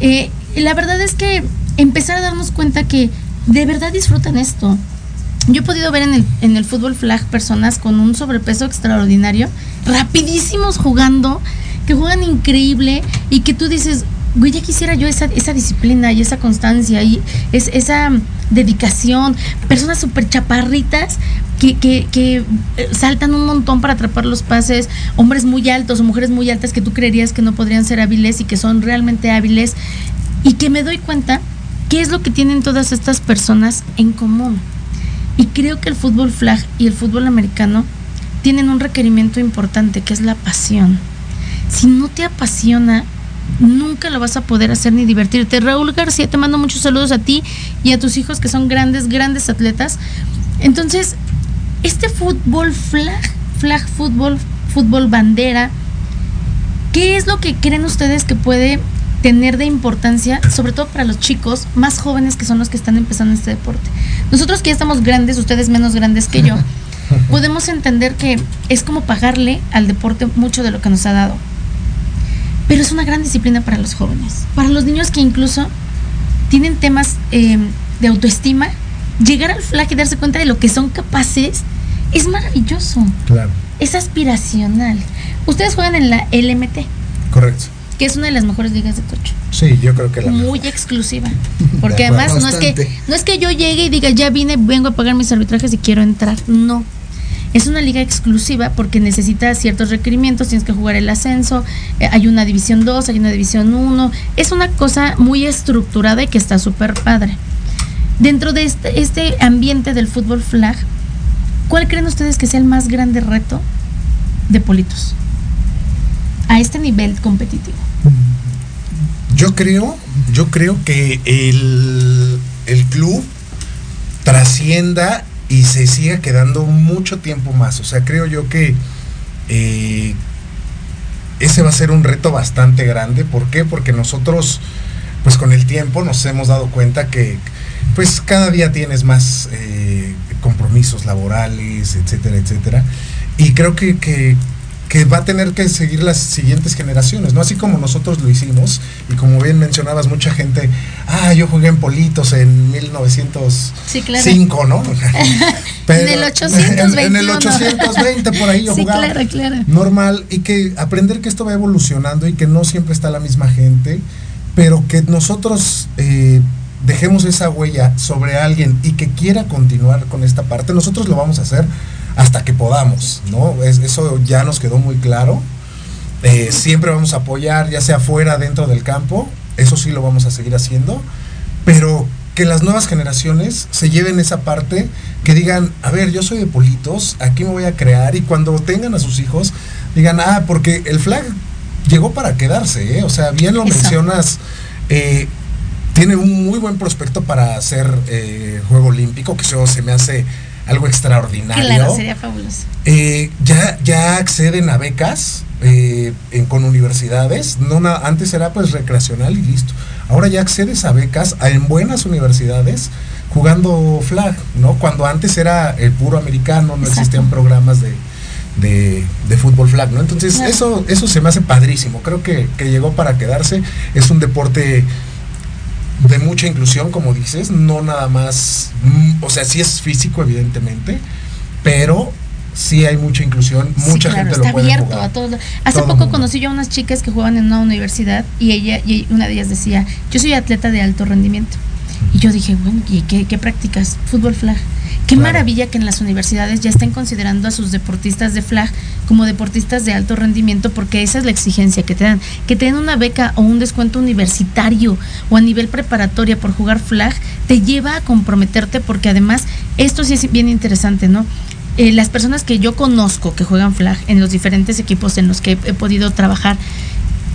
Eh, la verdad es que empezar a darnos cuenta que de verdad disfrutan esto. Yo he podido ver en el, fútbol flag personas con un sobrepeso extraordinario, rapidísimos jugando, que juegan increíble y que tú dices, güey, ya quisiera yo esa, disciplina y esa constancia y es, esa dedicación. Personas súper chaparritas que eh, saltan un montón para atrapar los pases, hombres muy altos o mujeres muy altas que tú creerías que no podrían ser hábiles y que son realmente hábiles y que me doy cuenta qué es lo que tienen todas estas personas en común. Y creo que el fútbol flag y el fútbol americano tienen un requerimiento importante que es la pasión. Si no te apasiona, nunca lo vas a poder hacer ni divertirte. Raúl García, te mando muchos saludos a ti y a tus hijos que son grandes, grandes atletas. Entonces, este fútbol flag, flag fútbol, fútbol bandera, ¿qué es lo que creen ustedes que puede tener de importancia, sobre todo para los chicos más jóvenes que son los que están empezando este deporte? Nosotros que ya estamos grandes, ustedes menos grandes que yo, podemos entender que es como pagarle al deporte mucho de lo que nos ha dado. Pero es una gran disciplina para los jóvenes, para los niños que incluso tienen temas eh, de autoestima, llegar al flag y darse cuenta de lo que son capaces es maravilloso. Claro. Es aspiracional. Ustedes juegan en la LMT, Correcto. Que es una de las mejores ligas de tocho. Sí, yo creo que la Muy exclusiva. Porque además no es que no es que yo llegue y diga, ya vine, vengo a pagar mis arbitrajes y quiero entrar. No. Es una liga exclusiva porque necesita ciertos requerimientos, tienes que jugar el ascenso, eh, hay una división 2, hay una división 1, es una cosa muy estructurada y que está súper padre. Dentro de este, este ambiente del fútbol flag, ¿cuál creen ustedes que sea el más grande reto de Politos? A este nivel competitivo. Yo creo, yo creo que el, el club trascienda y se siga quedando mucho tiempo más. O sea, creo yo que eh, ese va a ser un reto bastante grande. ¿Por qué? Porque nosotros, pues con el tiempo nos hemos dado cuenta que pues cada día tienes más eh, compromisos laborales, etcétera, etcétera. Y creo que, que, que va a tener que seguir las siguientes generaciones, ¿no? Así como nosotros lo hicimos, y como bien mencionabas, mucha gente, ah, yo jugué en Politos en 1905, Sí, claro. ¿no? En el 821. En, en el 820 por ahí yo Sí, jugaba. claro, claro. Normal, y que aprender que esto va evolucionando y que no siempre está la misma gente, pero que nosotros eh, dejemos esa huella sobre alguien y que quiera continuar con esta parte, nosotros lo vamos a hacer hasta que podamos, ¿no? Es- eso ya nos quedó muy claro. Eh, siempre vamos a apoyar, ya sea fuera, dentro del campo, eso sí lo vamos a seguir haciendo, pero que las nuevas generaciones se lleven esa parte, que digan, a ver, yo soy de Politos, aquí me voy a crear, y cuando tengan a sus hijos, digan, ah, porque el flag llegó para quedarse, ¿eh? o sea, bien lo mencionas, eh, tiene un muy buen prospecto para hacer eh, juego olímpico, que eso se me hace algo extraordinario. Claro, sería fabuloso. Eh, ya, ya acceden a becas eh, en- con universidades. No na- antes era pues recreacional y listo. Ahora ya accedes a becas a- en buenas universidades jugando flag, ¿no? Cuando antes era el puro americano, no Exacto. existían programas de, de, de fútbol flag, ¿no? Entonces eso, eso se me hace padrísimo. Creo que, que llegó para quedarse. Es un deporte de mucha inclusión, como dices, no nada más, mm, o sea, sí es físico, evidentemente, pero sí hay mucha inclusión, mucha gente está lo puede abierto jugar. a todos. Hace Todo poco mundo. conocí yo a unas chicas que jugaban en una universidad y ella y una de ellas decía, "Yo soy atleta de alto rendimiento." Y yo dije, "Bueno, ¿y qué, qué practicas? Fútbol flag." Qué Claro. maravilla que en las universidades ya estén considerando a sus deportistas de flag como deportistas de alto rendimiento porque esa es la exigencia que te dan. Que te den una beca o un descuento universitario o a nivel preparatoria por jugar flag te lleva a comprometerte porque además esto sí es bien interesante, ¿no? Eh, las personas que yo conozco que juegan flag en los diferentes equipos en los que he, he podido trabajar,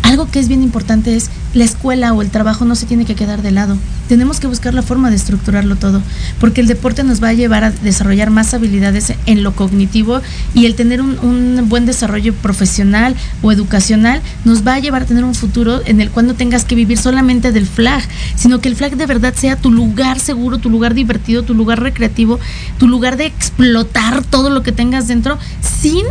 algo que es bien importante es la escuela o el trabajo no se tiene que quedar de lado. Tenemos que buscar la forma de estructurarlo todo, porque el deporte nos va a llevar a desarrollar más habilidades en lo cognitivo y el tener un, un buen desarrollo profesional o educacional nos va a llevar a tener un futuro en el cual no tengas que vivir solamente del flag, sino que el flag de verdad sea tu lugar seguro, tu lugar divertido, tu lugar recreativo, tu lugar de explotar todo lo que tengas dentro sin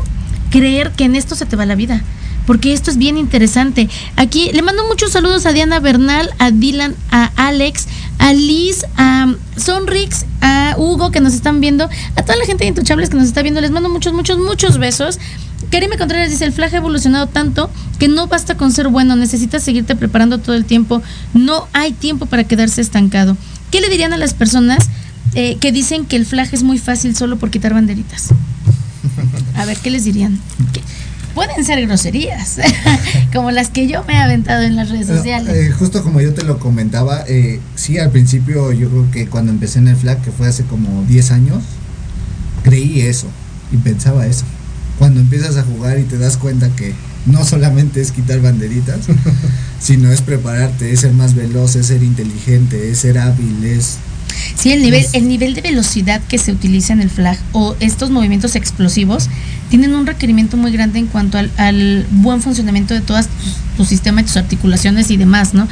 creer que en esto se te va la vida porque esto es bien interesante. Aquí le mando muchos saludos a Diana Bernal, a Dylan, a Alex, a Liz, a Sonrix, a Hugo que nos están viendo, a toda la gente de Intouchables que nos está viendo. Les mando muchos, muchos, muchos besos. Karime Contreras dice, el flag ha evolucionado tanto que no basta con ser bueno, necesitas seguirte preparando todo el tiempo. No hay tiempo para quedarse estancado. ¿Qué le dirían a las personas eh, que dicen que el flag es muy fácil solo por quitar banderitas? A ver, ¿qué les dirían? ¿Qué? pueden ser groserías, como las que yo me he aventado en las redes sociales. Eh, justo como yo te lo comentaba, eh, sí, al principio yo creo que cuando empecé en el flag, que fue hace como 10 años, creí eso y pensaba eso. Cuando empiezas a jugar y te das cuenta que no solamente es quitar banderitas, sino es prepararte, es ser más veloz, es ser inteligente, es ser hábil, es Sí, el nivel, el nivel de velocidad que se utiliza en el flag o estos movimientos explosivos tienen un requerimiento muy grande en cuanto al, al buen funcionamiento de todas tu, tu, sistema, tus articulaciones y demás, ¿no?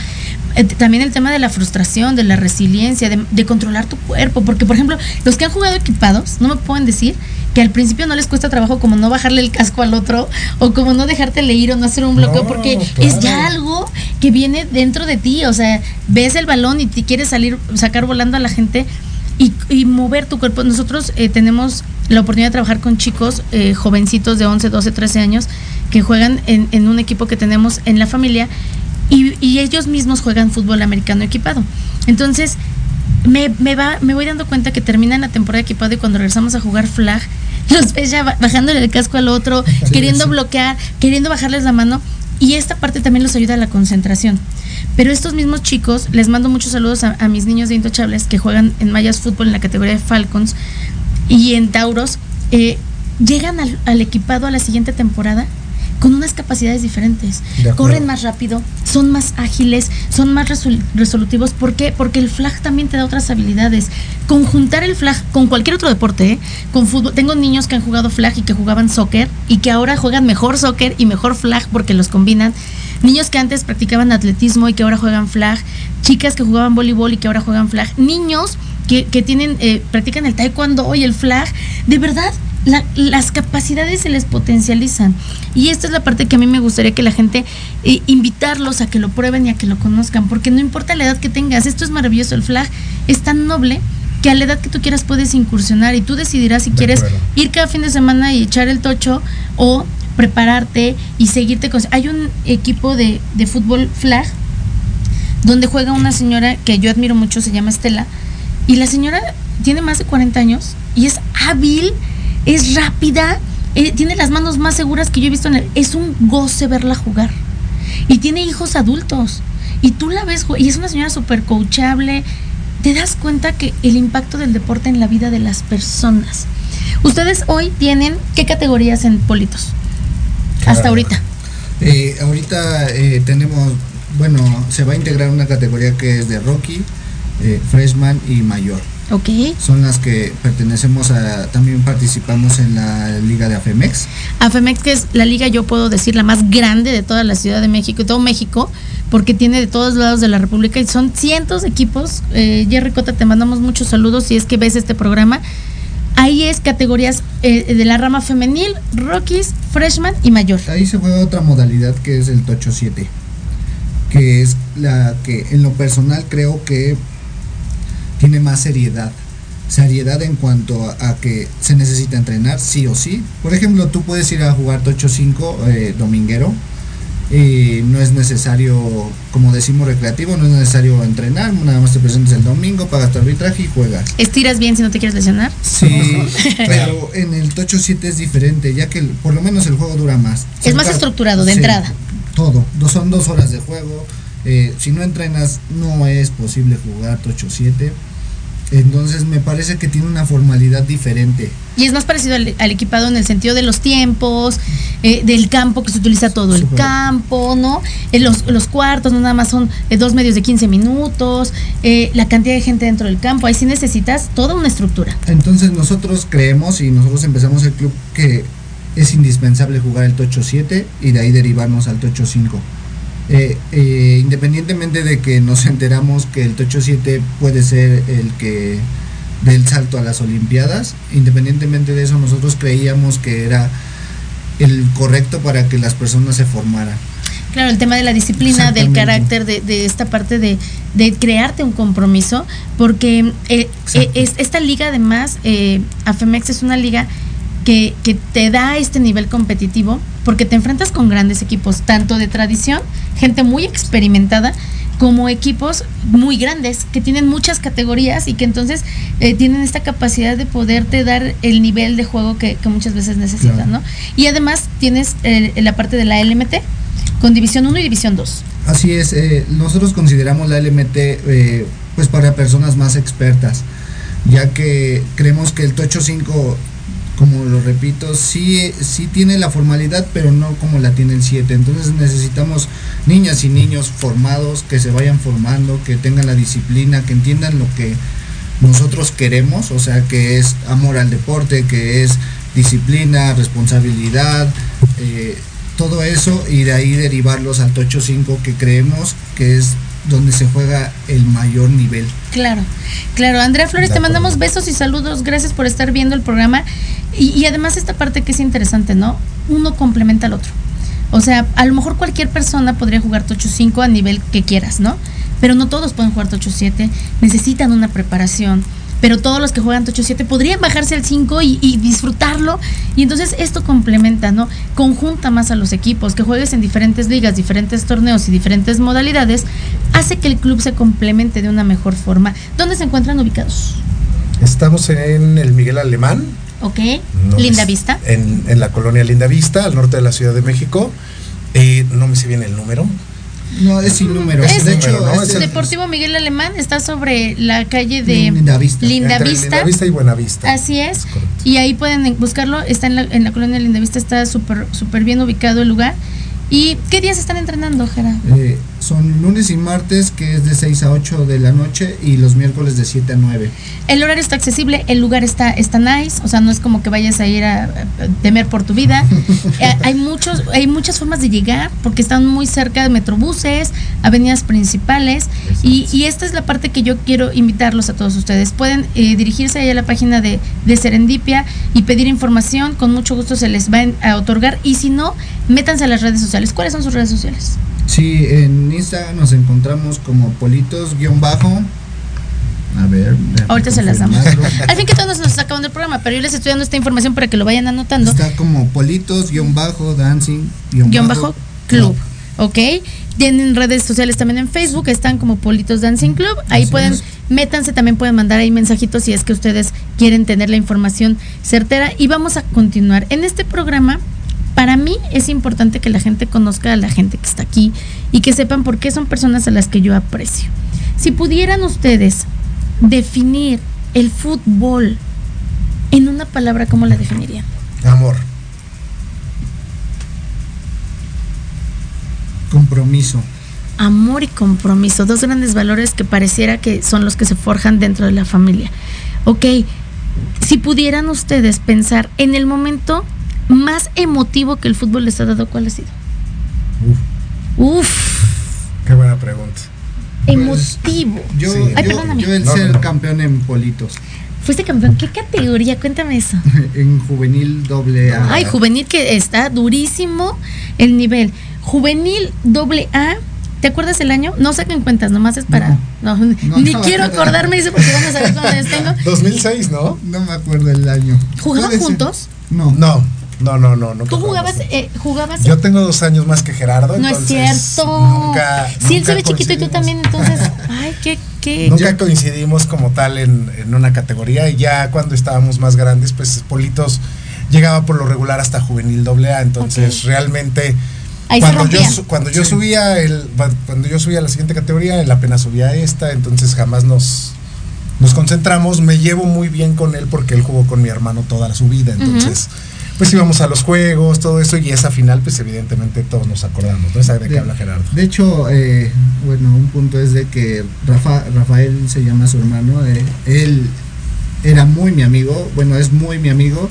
Eh, también el tema de la frustración, de la resiliencia, de, de, controlar tu cuerpo, porque por ejemplo, los que han jugado equipados no me pueden decir que al principio no les cuesta trabajo como no bajarle el casco al otro o como no dejarte leer o no hacer un bloqueo, no, porque claro. es ya algo que viene dentro de ti, o sea, ves el balón y te quieres salir, sacar volando a la gente y, y mover tu cuerpo. Nosotros eh, tenemos la oportunidad de trabajar con chicos eh, jovencitos de 11, 12, 13 años que juegan en, en un equipo que tenemos en la familia y, y, ellos mismos juegan fútbol americano equipado. Entonces, me, me, va, me voy dando cuenta que terminan la temporada equipado y cuando regresamos a jugar flag, los ves ya bajándole el casco al otro, sí, queriendo sí. bloquear, queriendo bajarles la mano. Y esta parte también los ayuda a la concentración. Pero estos mismos chicos, les mando muchos saludos a, mis niños de Intochables que juegan en Mayas Fútbol en la categoría de Falcons y en Tauros, eh, llegan al equipado a la siguiente temporada con unas capacidades diferentes. Corren más rápido, son más ágiles, son más resol resolutivos. ¿Por qué? Porque el flag también te da otras habilidades. Conjuntar el flag con cualquier otro deporte, ¿eh? con fútbol. Tengo niños que han jugado flag y que jugaban soccer y que ahora juegan mejor soccer y mejor flag porque los combinan. Niños que antes practicaban atletismo y que ahora juegan flag. Chicas que jugaban voleibol y que ahora juegan flag. Niños que, que tienen, eh, practican el taekwondo y el flag. De verdad, la, las capacidades se les potencializan. Y esta es la parte que a mí me gustaría que la gente, eh, invitarlos a que lo prueben y a que lo conozcan, porque no importa la edad que tengas, esto es maravilloso, el flag es tan noble que a la edad que tú quieras puedes incursionar y tú decidirás si De quieres acuerdo. ir cada fin de semana y echar el tocho o prepararte y seguirte con... Hay un equipo de, de fútbol flag donde juega una señora que yo admiro mucho, se llama Estela, y la señora tiene más de 40 años y es hábil, es rápida, eh, tiene las manos más seguras que yo he visto en el... Es un goce verla jugar. Y tiene hijos adultos. Y tú la ves, y es una señora súper coachable. Te das cuenta que el impacto del deporte en la vida de las personas. Ustedes hoy tienen, ¿qué categorías en Politos? Hasta ahorita. Eh, ahorita eh, tenemos, bueno, se va a integrar una categoría que es de Rocky, Freshman y Mayor. Son las que pertenecemos a, también participamos en la liga de AFEMEX. AFEMEX, que es la liga, yo puedo decir, la más grande de toda la Ciudad de México y todo México, porque tiene de todos lados de la República y son cientos de equipos. Eh, Jerry Cota, te mandamos muchos saludos si es que ves este programa. Ahí es categorías eh, de la rama femenil, Rockies, Freshman y Mayor. Ahí se juega otra modalidad que es el Tocho 7, que es la que en lo personal creo que tiene más seriedad, seriedad en cuanto a, que se necesita entrenar sí o sí. Por ejemplo, tú puedes ir a jugar Tocho 5 eh, dominguero y no es necesario, como decimos recreativo, no es necesario entrenar, nada más te presentes el domingo, pagas tu arbitraje y juegas. ¿Estiras bien si no te quieres lesionar? Sí, pero en el Tocho 7 es diferente, ya que por lo menos el juego dura más. Es más estructurado de entrada. Todo, son dos horas de juego. Eh, si no entrenas, no es posible jugar Tocho 7 entonces me parece que tiene una formalidad diferente. Y es más parecido al, equipado en el sentido de los tiempos, eh, del campo que se utiliza todo el campo, ¿no? Eh, los, los, cuartos no nada más son eh, dos medios de 15 minutos, la cantidad de gente dentro del campo, ahí sí necesitas toda una estructura. Entonces nosotros creemos y nosotros empezamos el club que es indispensable jugar el Tocho 7 y de ahí derivarnos al Tocho 5 eh, eh, independientemente de que nos enteramos que el Tocho 7 puede ser el que del salto a las Olimpiadas, independientemente de eso nosotros creíamos que era el correcto para que las personas se formaran. Claro, el tema de la disciplina, del carácter, de, esta parte de, crearte un compromiso, porque eh, es, esta liga además, AFEMEX es una liga que, que, te da este nivel competitivo, porque te enfrentas con grandes equipos, tanto de tradición, gente muy experimentada, como equipos muy grandes, que tienen muchas categorías y que entonces eh, tienen esta capacidad de poderte dar el nivel de juego que, muchas veces necesitan, ¿no? Y además tienes eh, la parte de la LMT, con División 1 y División 2. Así es, eh, nosotros consideramos la LMT pues para personas más expertas, ya que creemos que el Tocho 5 como lo repito, sí, sí tiene la formalidad, pero no como la tiene el 7. Entonces necesitamos niñas y niños formados, que se vayan formando, que tengan la disciplina, que entiendan lo que nosotros queremos, o sea, que es amor al deporte, que es disciplina, responsabilidad, eh, todo eso, y de ahí derivarlos al Tocho 5, que creemos que es donde se juega el mayor nivel. Claro, claro. Andrea Flores, te mandamos besos y saludos. Gracias por estar viendo el programa. Y, además esta parte que es interesante, ¿no? Uno complementa al otro. O sea, a lo mejor cualquier persona podría jugar Tocho 5 a nivel que quieras, ¿no? Pero no todos pueden jugar Tocho 7. Necesitan una preparación pero todos los que juegan Tocho 7 podrían bajarse al 5 y, disfrutarlo. Y entonces esto complementa, ¿no? Conjunta más a los equipos, que juegues en diferentes ligas, diferentes torneos y diferentes modalidades, hace que el club se complemente de una mejor forma. ¿Dónde se encuentran ubicados? Estamos en el Miguel Alemán. Ok. Linda Vista. En, en, la colonia Linda Vista, al norte de la Ciudad de México. Eh, no me sé bien el número. No, es sin número. de hecho, es Deportivo Miguel Alemán está sobre la calle de Linda Vista. Linda Vista. y Buenavista. Así es. y ahí pueden buscarlo. Está en la, en la colonia Linda Vista, está súper súper bien ubicado el lugar. ¿Y qué días están entrenando, Jera? Eh, son lunes y martes, que es de 6 a 8 de la noche, y los miércoles de 7 a 9. El horario está accesible, el lugar está, está nice, o sea, no es como que vayas a ir a, temer por tu vida. Eh, hay, muchos, hay muchas formas de llegar, porque están muy cerca de metrobuses, avenidas principales, y, esta es la parte que yo quiero invitarlos a todos ustedes. Pueden eh, dirigirse ahí a la página de, de Serendipia y pedir información, con mucho gusto se les va a otorgar, y si no, métanse a las redes sociales ¿Cuáles son sus redes sociales? Sí, en Instagram nos encontramos como politos-bajo. A ver. Ahorita se las damos. Al fin que todos nos está acabando el programa, pero yo les estoy dando esta información para que lo vayan anotando. Está como politos-dancing-club. club. ¿Ok? Tienen redes sociales también en Facebook, están como Politos Dancing Club. Ahí pueden, métanse, también pueden mandar ahí mensajitos si es que ustedes quieren tener la información certera. Y vamos a continuar. En este programa para mí es importante que la gente conozca a la gente que está aquí y que sepan por qué son personas a las que yo aprecio. Si pudieran ustedes definir el fútbol en una palabra, ¿cómo la definirían? Amor. Compromiso. Amor y compromiso, dos grandes valores que pareciera que son los que se forjan dentro de la familia. Ok, si pudieran ustedes pensar en el momento más emotivo que el fútbol les ha dado, ¿cuál ha sido? Uf. Qué buena pregunta. Emotivo. yo, yo, el ser campeón en politos. ¿Fuiste campeón? ¿Qué categoría? Cuéntame eso. en juvenil doble A. Ay, juvenil que está durísimo el nivel. Juvenil doble A ¿Te acuerdas el año? No saquen cuentas, nomás es para. No, ni quiero acordarme, dice, porque van a saber cuándo tengo. 2006, ¿no? No me acuerdo el año. ¿Jugaban juntos? No. No. No, no, no, no. ¿Tú jugabas, eh, jugabas? Yo tengo dos años más que Gerardo. No es cierto. Nunca. Sí, él se ve chiquito y tú también, entonces. Ay, qué, qué. Nunca coincidimos como tal en, en, una categoría y ya cuando estábamos más grandes, pues Politos llegaba por lo regular hasta juvenil doble A, entonces okay. realmente Ahí cuando yo cuando yo sí. subía el cuando yo subía a la siguiente categoría él apenas subía a esta entonces jamás nos nos concentramos me llevo muy bien con él porque él jugó con mi hermano toda su vida entonces uh -huh. Pues íbamos a los juegos todo eso y esa final pues evidentemente todos nos acordamos no esa de, de qué habla Gerardo. de hecho eh, bueno un punto es de que Rafa, Rafael se llama su hermano eh, él era muy mi amigo bueno es muy mi amigo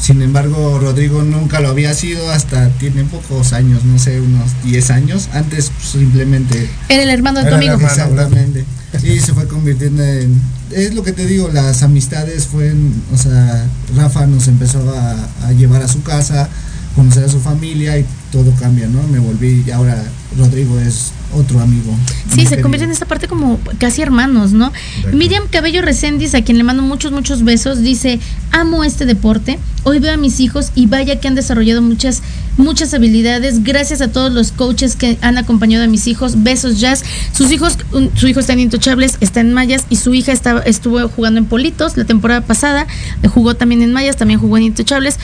sin embargo, Rodrigo nunca lo había sido hasta tiene pocos años, no sé, unos 10 años. Antes pues, simplemente... Era el hermano de tu amigo. Exactamente. Sí, se fue convirtiendo en... Es lo que te digo, las amistades fueron, o sea, Rafa nos empezó a, a llevar a su casa, conocer a su familia y todo cambia, ¿no? Me volví y ahora Rodrigo es otro amigo. Sí, se convierte en esta parte como casi hermanos, ¿no? Exacto. Miriam Cabello Recendis, a quien le mando muchos, muchos besos, dice, amo este deporte, hoy veo a mis hijos y vaya que han desarrollado muchas, muchas habilidades, gracias a todos los coaches que han acompañado a mis hijos, besos jazz, sus hijos, su hijo está en Intochables, está en Mayas y su hija estaba, estuvo jugando en Politos la temporada pasada, jugó también en Mayas, también jugó en Intochables.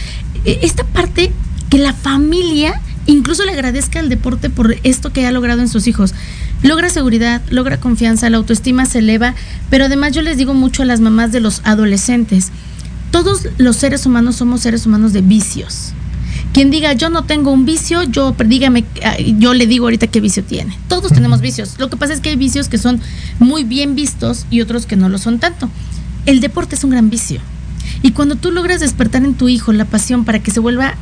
Esta parte que la familia incluso le agradezca al deporte por esto que ha logrado en sus hijos. Logra seguridad, logra confianza, la autoestima se eleva, pero además yo les digo mucho a las mamás de los adolescentes, todos los seres humanos somos seres humanos de vicios. Quien diga yo no tengo un vicio, yo dígame, yo le digo ahorita qué vicio tiene. Todos tenemos vicios. Lo que pasa es que hay vicios que son muy bien vistos y otros que no lo son tanto. El deporte es un gran vicio. Y cuando tú logras despertar en tu hijo la pasión para que se vuelva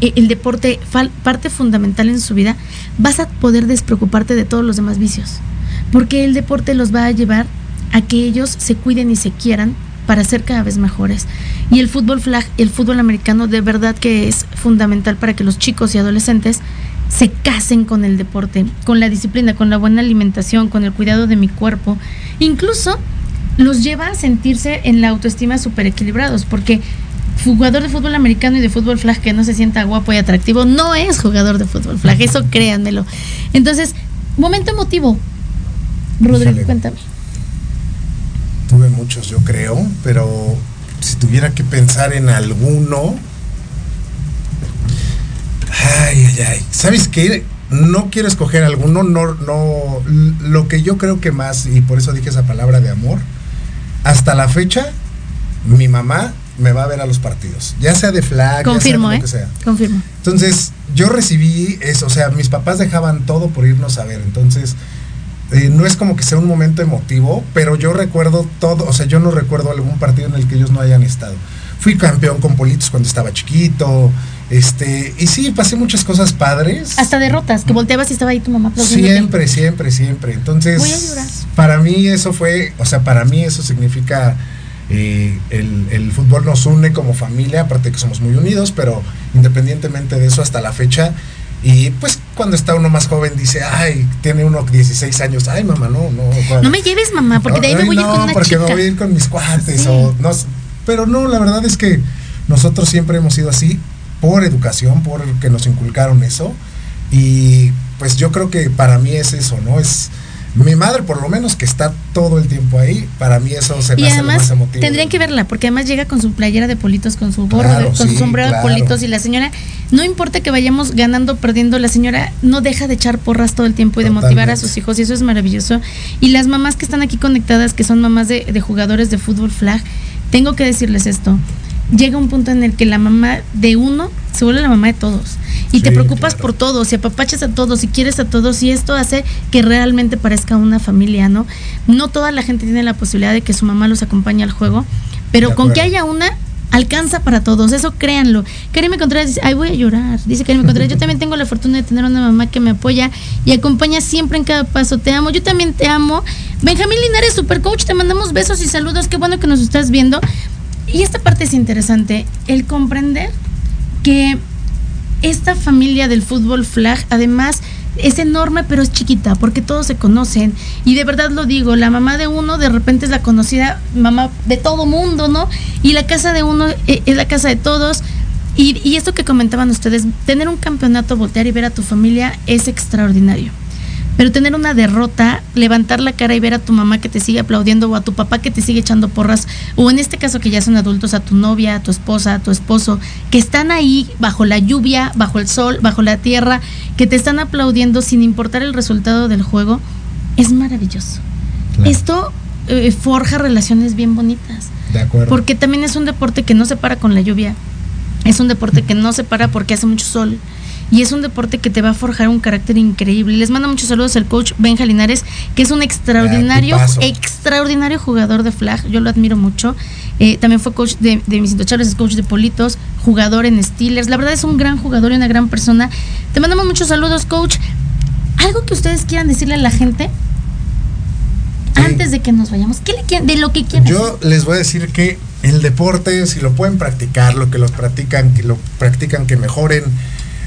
el deporte parte fundamental en su vida, vas a poder despreocuparte de todos los demás vicios. Porque el deporte los va a llevar a que ellos se cuiden y se quieran para ser cada vez mejores. Y el fútbol flag, el fútbol americano, de verdad que es fundamental para que los chicos y adolescentes se casen con el deporte, con la disciplina, con la buena alimentación, con el cuidado de mi cuerpo. Incluso los lleva a sentirse en la autoestima súper equilibrados, porque jugador de fútbol americano y de fútbol flag que no se sienta guapo y atractivo no es jugador de fútbol flag, eso créanmelo. Entonces, momento emotivo. Rodrigo, cuéntame. Tuve muchos, yo creo, pero si tuviera que pensar en alguno. Ay, ay, ay. ¿Sabes qué? No quiero escoger alguno, no, no. Lo que yo creo que más, y por eso dije esa palabra de amor, hasta la fecha, mi mamá me va a ver a los partidos, ya sea de flag, Confirmo, ya sea ¿eh? lo que sea. Confirmo. Entonces, yo recibí eso, o sea, mis papás dejaban todo por irnos a ver, entonces, eh, no es como que sea un momento emotivo, pero yo recuerdo todo, o sea, yo no recuerdo algún partido en el que ellos no hayan estado. Fui campeón con Politos cuando estaba chiquito, este, y sí, pasé muchas cosas padres. Hasta derrotas, que volteabas y estaba ahí tu mamá. Siempre, siempre, siempre. Entonces, Voy a llorar. para mí eso fue, o sea, para mí eso significa eh, el, el, fútbol nos une como familia, aparte que somos muy unidos, pero independientemente de eso hasta la fecha. Y pues cuando está uno más joven dice, ay, tiene uno 16 años, ay mamá, no, no. Bueno. No me lleves mamá, porque de ahí me voy no, a ir con una porque chica. me voy a ir con mis cuates Sí. o no, pero no, la verdad es que nosotros siempre hemos sido así por educación, porque nos inculcaron eso. Y pues yo creo que para mí es eso, ¿no? Es mi madre, por lo menos, que está todo el tiempo ahí, para mí eso se me Y hace lo además más emotivo. tendrían que verla, porque además llega con su playera de politos, con su gorro, Claro, con sí, su sombrero claro. de politos, y la señora, no importa que vayamos ganando o perdiendo, la señora no deja de echar porras todo el tiempo y de motivar a Totalmente. sus hijos, y eso es maravilloso. Y las mamás que están aquí conectadas, que son mamás de, de jugadores de fútbol flag, tengo que decirles esto. Llega un punto en el que la mamá de uno se vuelve la mamá de todos. Y te preocupas claro. por todos, y apapachas a todos, y quieres a todos, y esto hace que realmente parezca una familia, ¿no? No toda la gente tiene la posibilidad de que su mamá los acompañe al juego, pero con que haya una, alcanza para todos, eso créanlo. Karime Contreras dice, ay, voy a llorar. Dice Karime Contreras, yo también tengo la fortuna de tener una mamá que me apoya y acompaña siempre en cada paso. Te amo, yo también te amo. Benjamín Linares, super coach, te mandamos besos y saludos, qué bueno que nos estás viendo. Y esta parte es interesante, el comprender que esta familia del fútbol flag además es enorme, pero es chiquita, porque todos se conocen. Y de verdad lo digo, la mamá de uno de repente es la conocida mamá de todo mundo, ¿no? Y la casa de uno eh, es la casa de todos. Y, y esto que comentaban ustedes, tener un campeonato, voltear y ver a tu familia es extraordinario. Pero tener una derrota, levantar la cara y ver a tu mamá que te sigue aplaudiendo o a tu papá que te sigue echando porras, o en este caso que ya son adultos, a tu novia, a tu esposa, a tu esposo, que están ahí bajo la lluvia, bajo el sol, bajo la tierra, que te están aplaudiendo sin importar el resultado del juego, es maravilloso. Esto eh, forja relaciones bien bonitas. De acuerdo. Porque también es un deporte que no se para con la lluvia. Es un deporte que no se para porque hace mucho sol y es un deporte que te va a forjar un carácter increíble. Les mando muchos saludos al coach Benja Linares, que es un extraordinario, extraordinario jugador de flag. Yo lo admiro mucho. Eh, también fue coach de, de mis intochables, es coach de Politos, jugador en Steelers. La verdad es un gran jugador y una gran persona. Te mandamos muchos saludos, coach. ¿Algo que ustedes quieran decirle a la gente antes de que nos vayamos? ¿Qué le quieren, de lo que quieran? Yo les voy a decir que el deporte, si lo pueden practicar, lo que los practican, que lo practican, que mejoren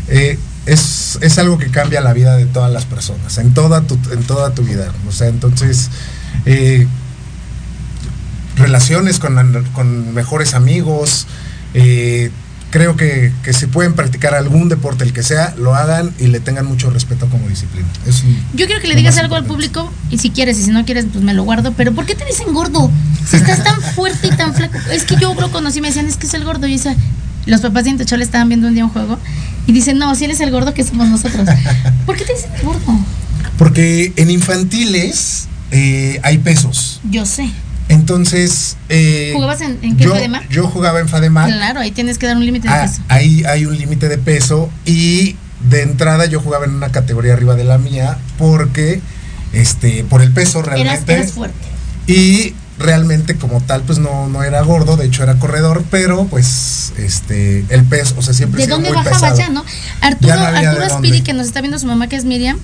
eh, es, es, algo que cambia la vida de todas las personas, en toda tu, en toda tu vida. O sea, entonces, eh, relaciones con, con, mejores amigos, eh, creo que, que, si pueden practicar algún deporte, el que sea, lo hagan y le tengan mucho respeto como disciplina. Es Yo quiero que le digas algo al público, y si quieres, y si no quieres, pues me lo guardo, pero ¿por qué te dicen gordo? Si estás tan fuerte y tan flaco. Es que yo lo conocí, me decían, es que es el gordo, y dice, los papás de le estaban viendo un día un juego y dicen, no, si él es el gordo que somos nosotros. ¿Por qué te dicen gordo? Porque en infantiles eh, hay pesos. Yo sé. Entonces. Eh, ¿Jugabas en, en qué yo, Fadema? Yo jugaba en Fadema. Claro, ahí tienes que dar un límite de ah, peso. Ahí hay un límite de peso y de entrada yo jugaba en una categoría arriba de la mía porque, este, por el peso realmente. Eras, eras fuerte. Y realmente como tal pues no, no era gordo, de hecho era corredor, pero pues este el peso, o sea, siempre ¿De dónde bajaba ya, no? Arturo, Arturo Aspiri, que nos está viendo su mamá que es Miriam,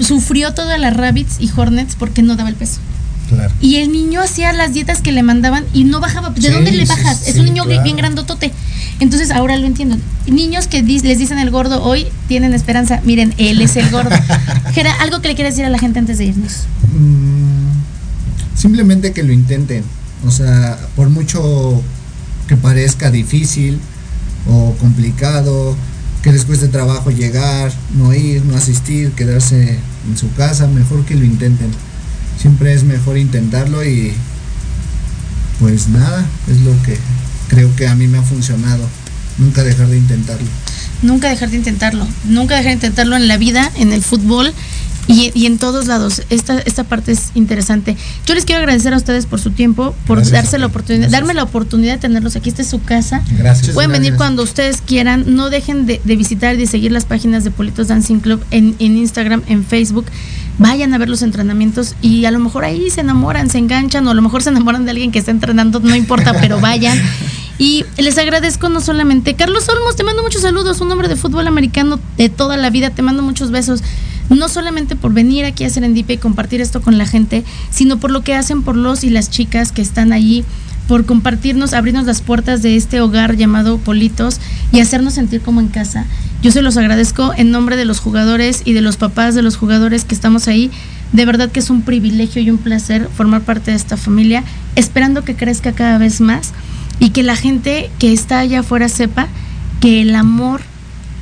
sufrió todas las rabbits y hornets porque no daba el peso. Claro. Y el niño hacía las dietas que le mandaban y no bajaba. ¿De dónde le bajas? es un niño bien grandotote. Entonces ahora lo entiendo. Niños que les dicen el gordo hoy tienen esperanza. Miren, él es el gordo. Gera, algo que le quieras decir a la gente antes de irnos. Mm simplemente que lo intenten. O sea, por mucho que parezca difícil o complicado, que les cueste trabajo llegar, no ir, no asistir, quedarse en su casa, mejor que lo intenten. Siempre es mejor intentarlo y pues nada, es lo que creo que a mí me ha funcionado. Nunca dejar de intentarlo. Nunca dejar de intentarlo. Nunca dejar de intentarlo en la vida, en el fútbol y, en todos lados. Esta, esta parte es interesante. Yo les quiero agradecer a ustedes por su tiempo, por darse la oportunidad, darme la oportunidad de tenerlos aquí. Esta es su casa. Gracias. Pueden venir cuando ustedes quieran. No dejen de, visitar y de seguir las páginas de Politos Dancing Club en, en Instagram, en Facebook. Vayan a ver los entrenamientos y a lo mejor ahí se enamoran, se enganchan o a lo mejor se enamoran de alguien que está entrenando, no importa, pero vayan. Y les agradezco no solamente. Carlos Olmos, te mando muchos saludos, un hombre de fútbol americano de toda la vida, te mando muchos besos no solamente por venir aquí a Serendipia y compartir esto con la gente, sino por lo que hacen por los y las chicas que están allí, por compartirnos, abrirnos las puertas de este hogar llamado Politos y hacernos sentir como en casa. Yo se los agradezco en nombre de los jugadores y de los papás de los jugadores que estamos ahí. De verdad que es un privilegio y un placer formar parte de esta familia, esperando que crezca cada vez más y que la gente que está allá afuera sepa que el amor,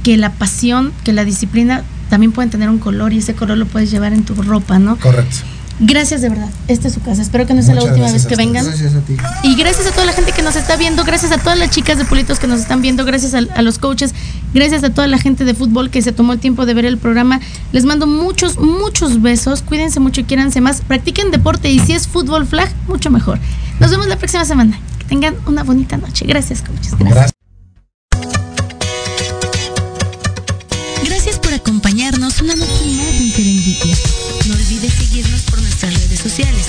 que la pasión, que la disciplina también pueden tener un color y ese color lo puedes llevar en tu ropa, ¿no? Correcto. Gracias de verdad. Esta es su casa. Espero que no sea la última vez que vengan. Gracias a ti. Y gracias a toda la gente que nos está viendo, gracias a todas las chicas de Politos que nos están viendo, gracias a, los coaches, gracias a toda la gente de fútbol que se tomó el tiempo de ver el programa. Les mando muchos, muchos besos. Cuídense mucho y quiéranse más. Practiquen deporte y si es fútbol flag, mucho mejor. Nos vemos la próxima semana. Que tengan una bonita noche. Gracias, coaches. gracias. Noche más en Serendipia. No olvides seguirnos por nuestras redes sociales,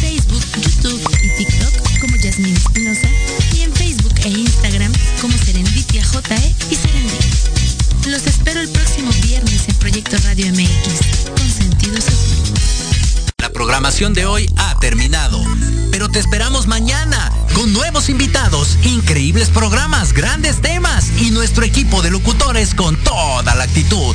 Facebook, YouTube y TikTok como Yasmin Espinosa y en Facebook e Instagram como Serendipia JE y Serendipia. Los espero el próximo viernes en Proyecto Radio MX con sentido social. La programación de hoy ha terminado, pero te esperamos mañana con nuevos invitados, increíbles programas, grandes temas y nuestro equipo de locutores con toda la actitud.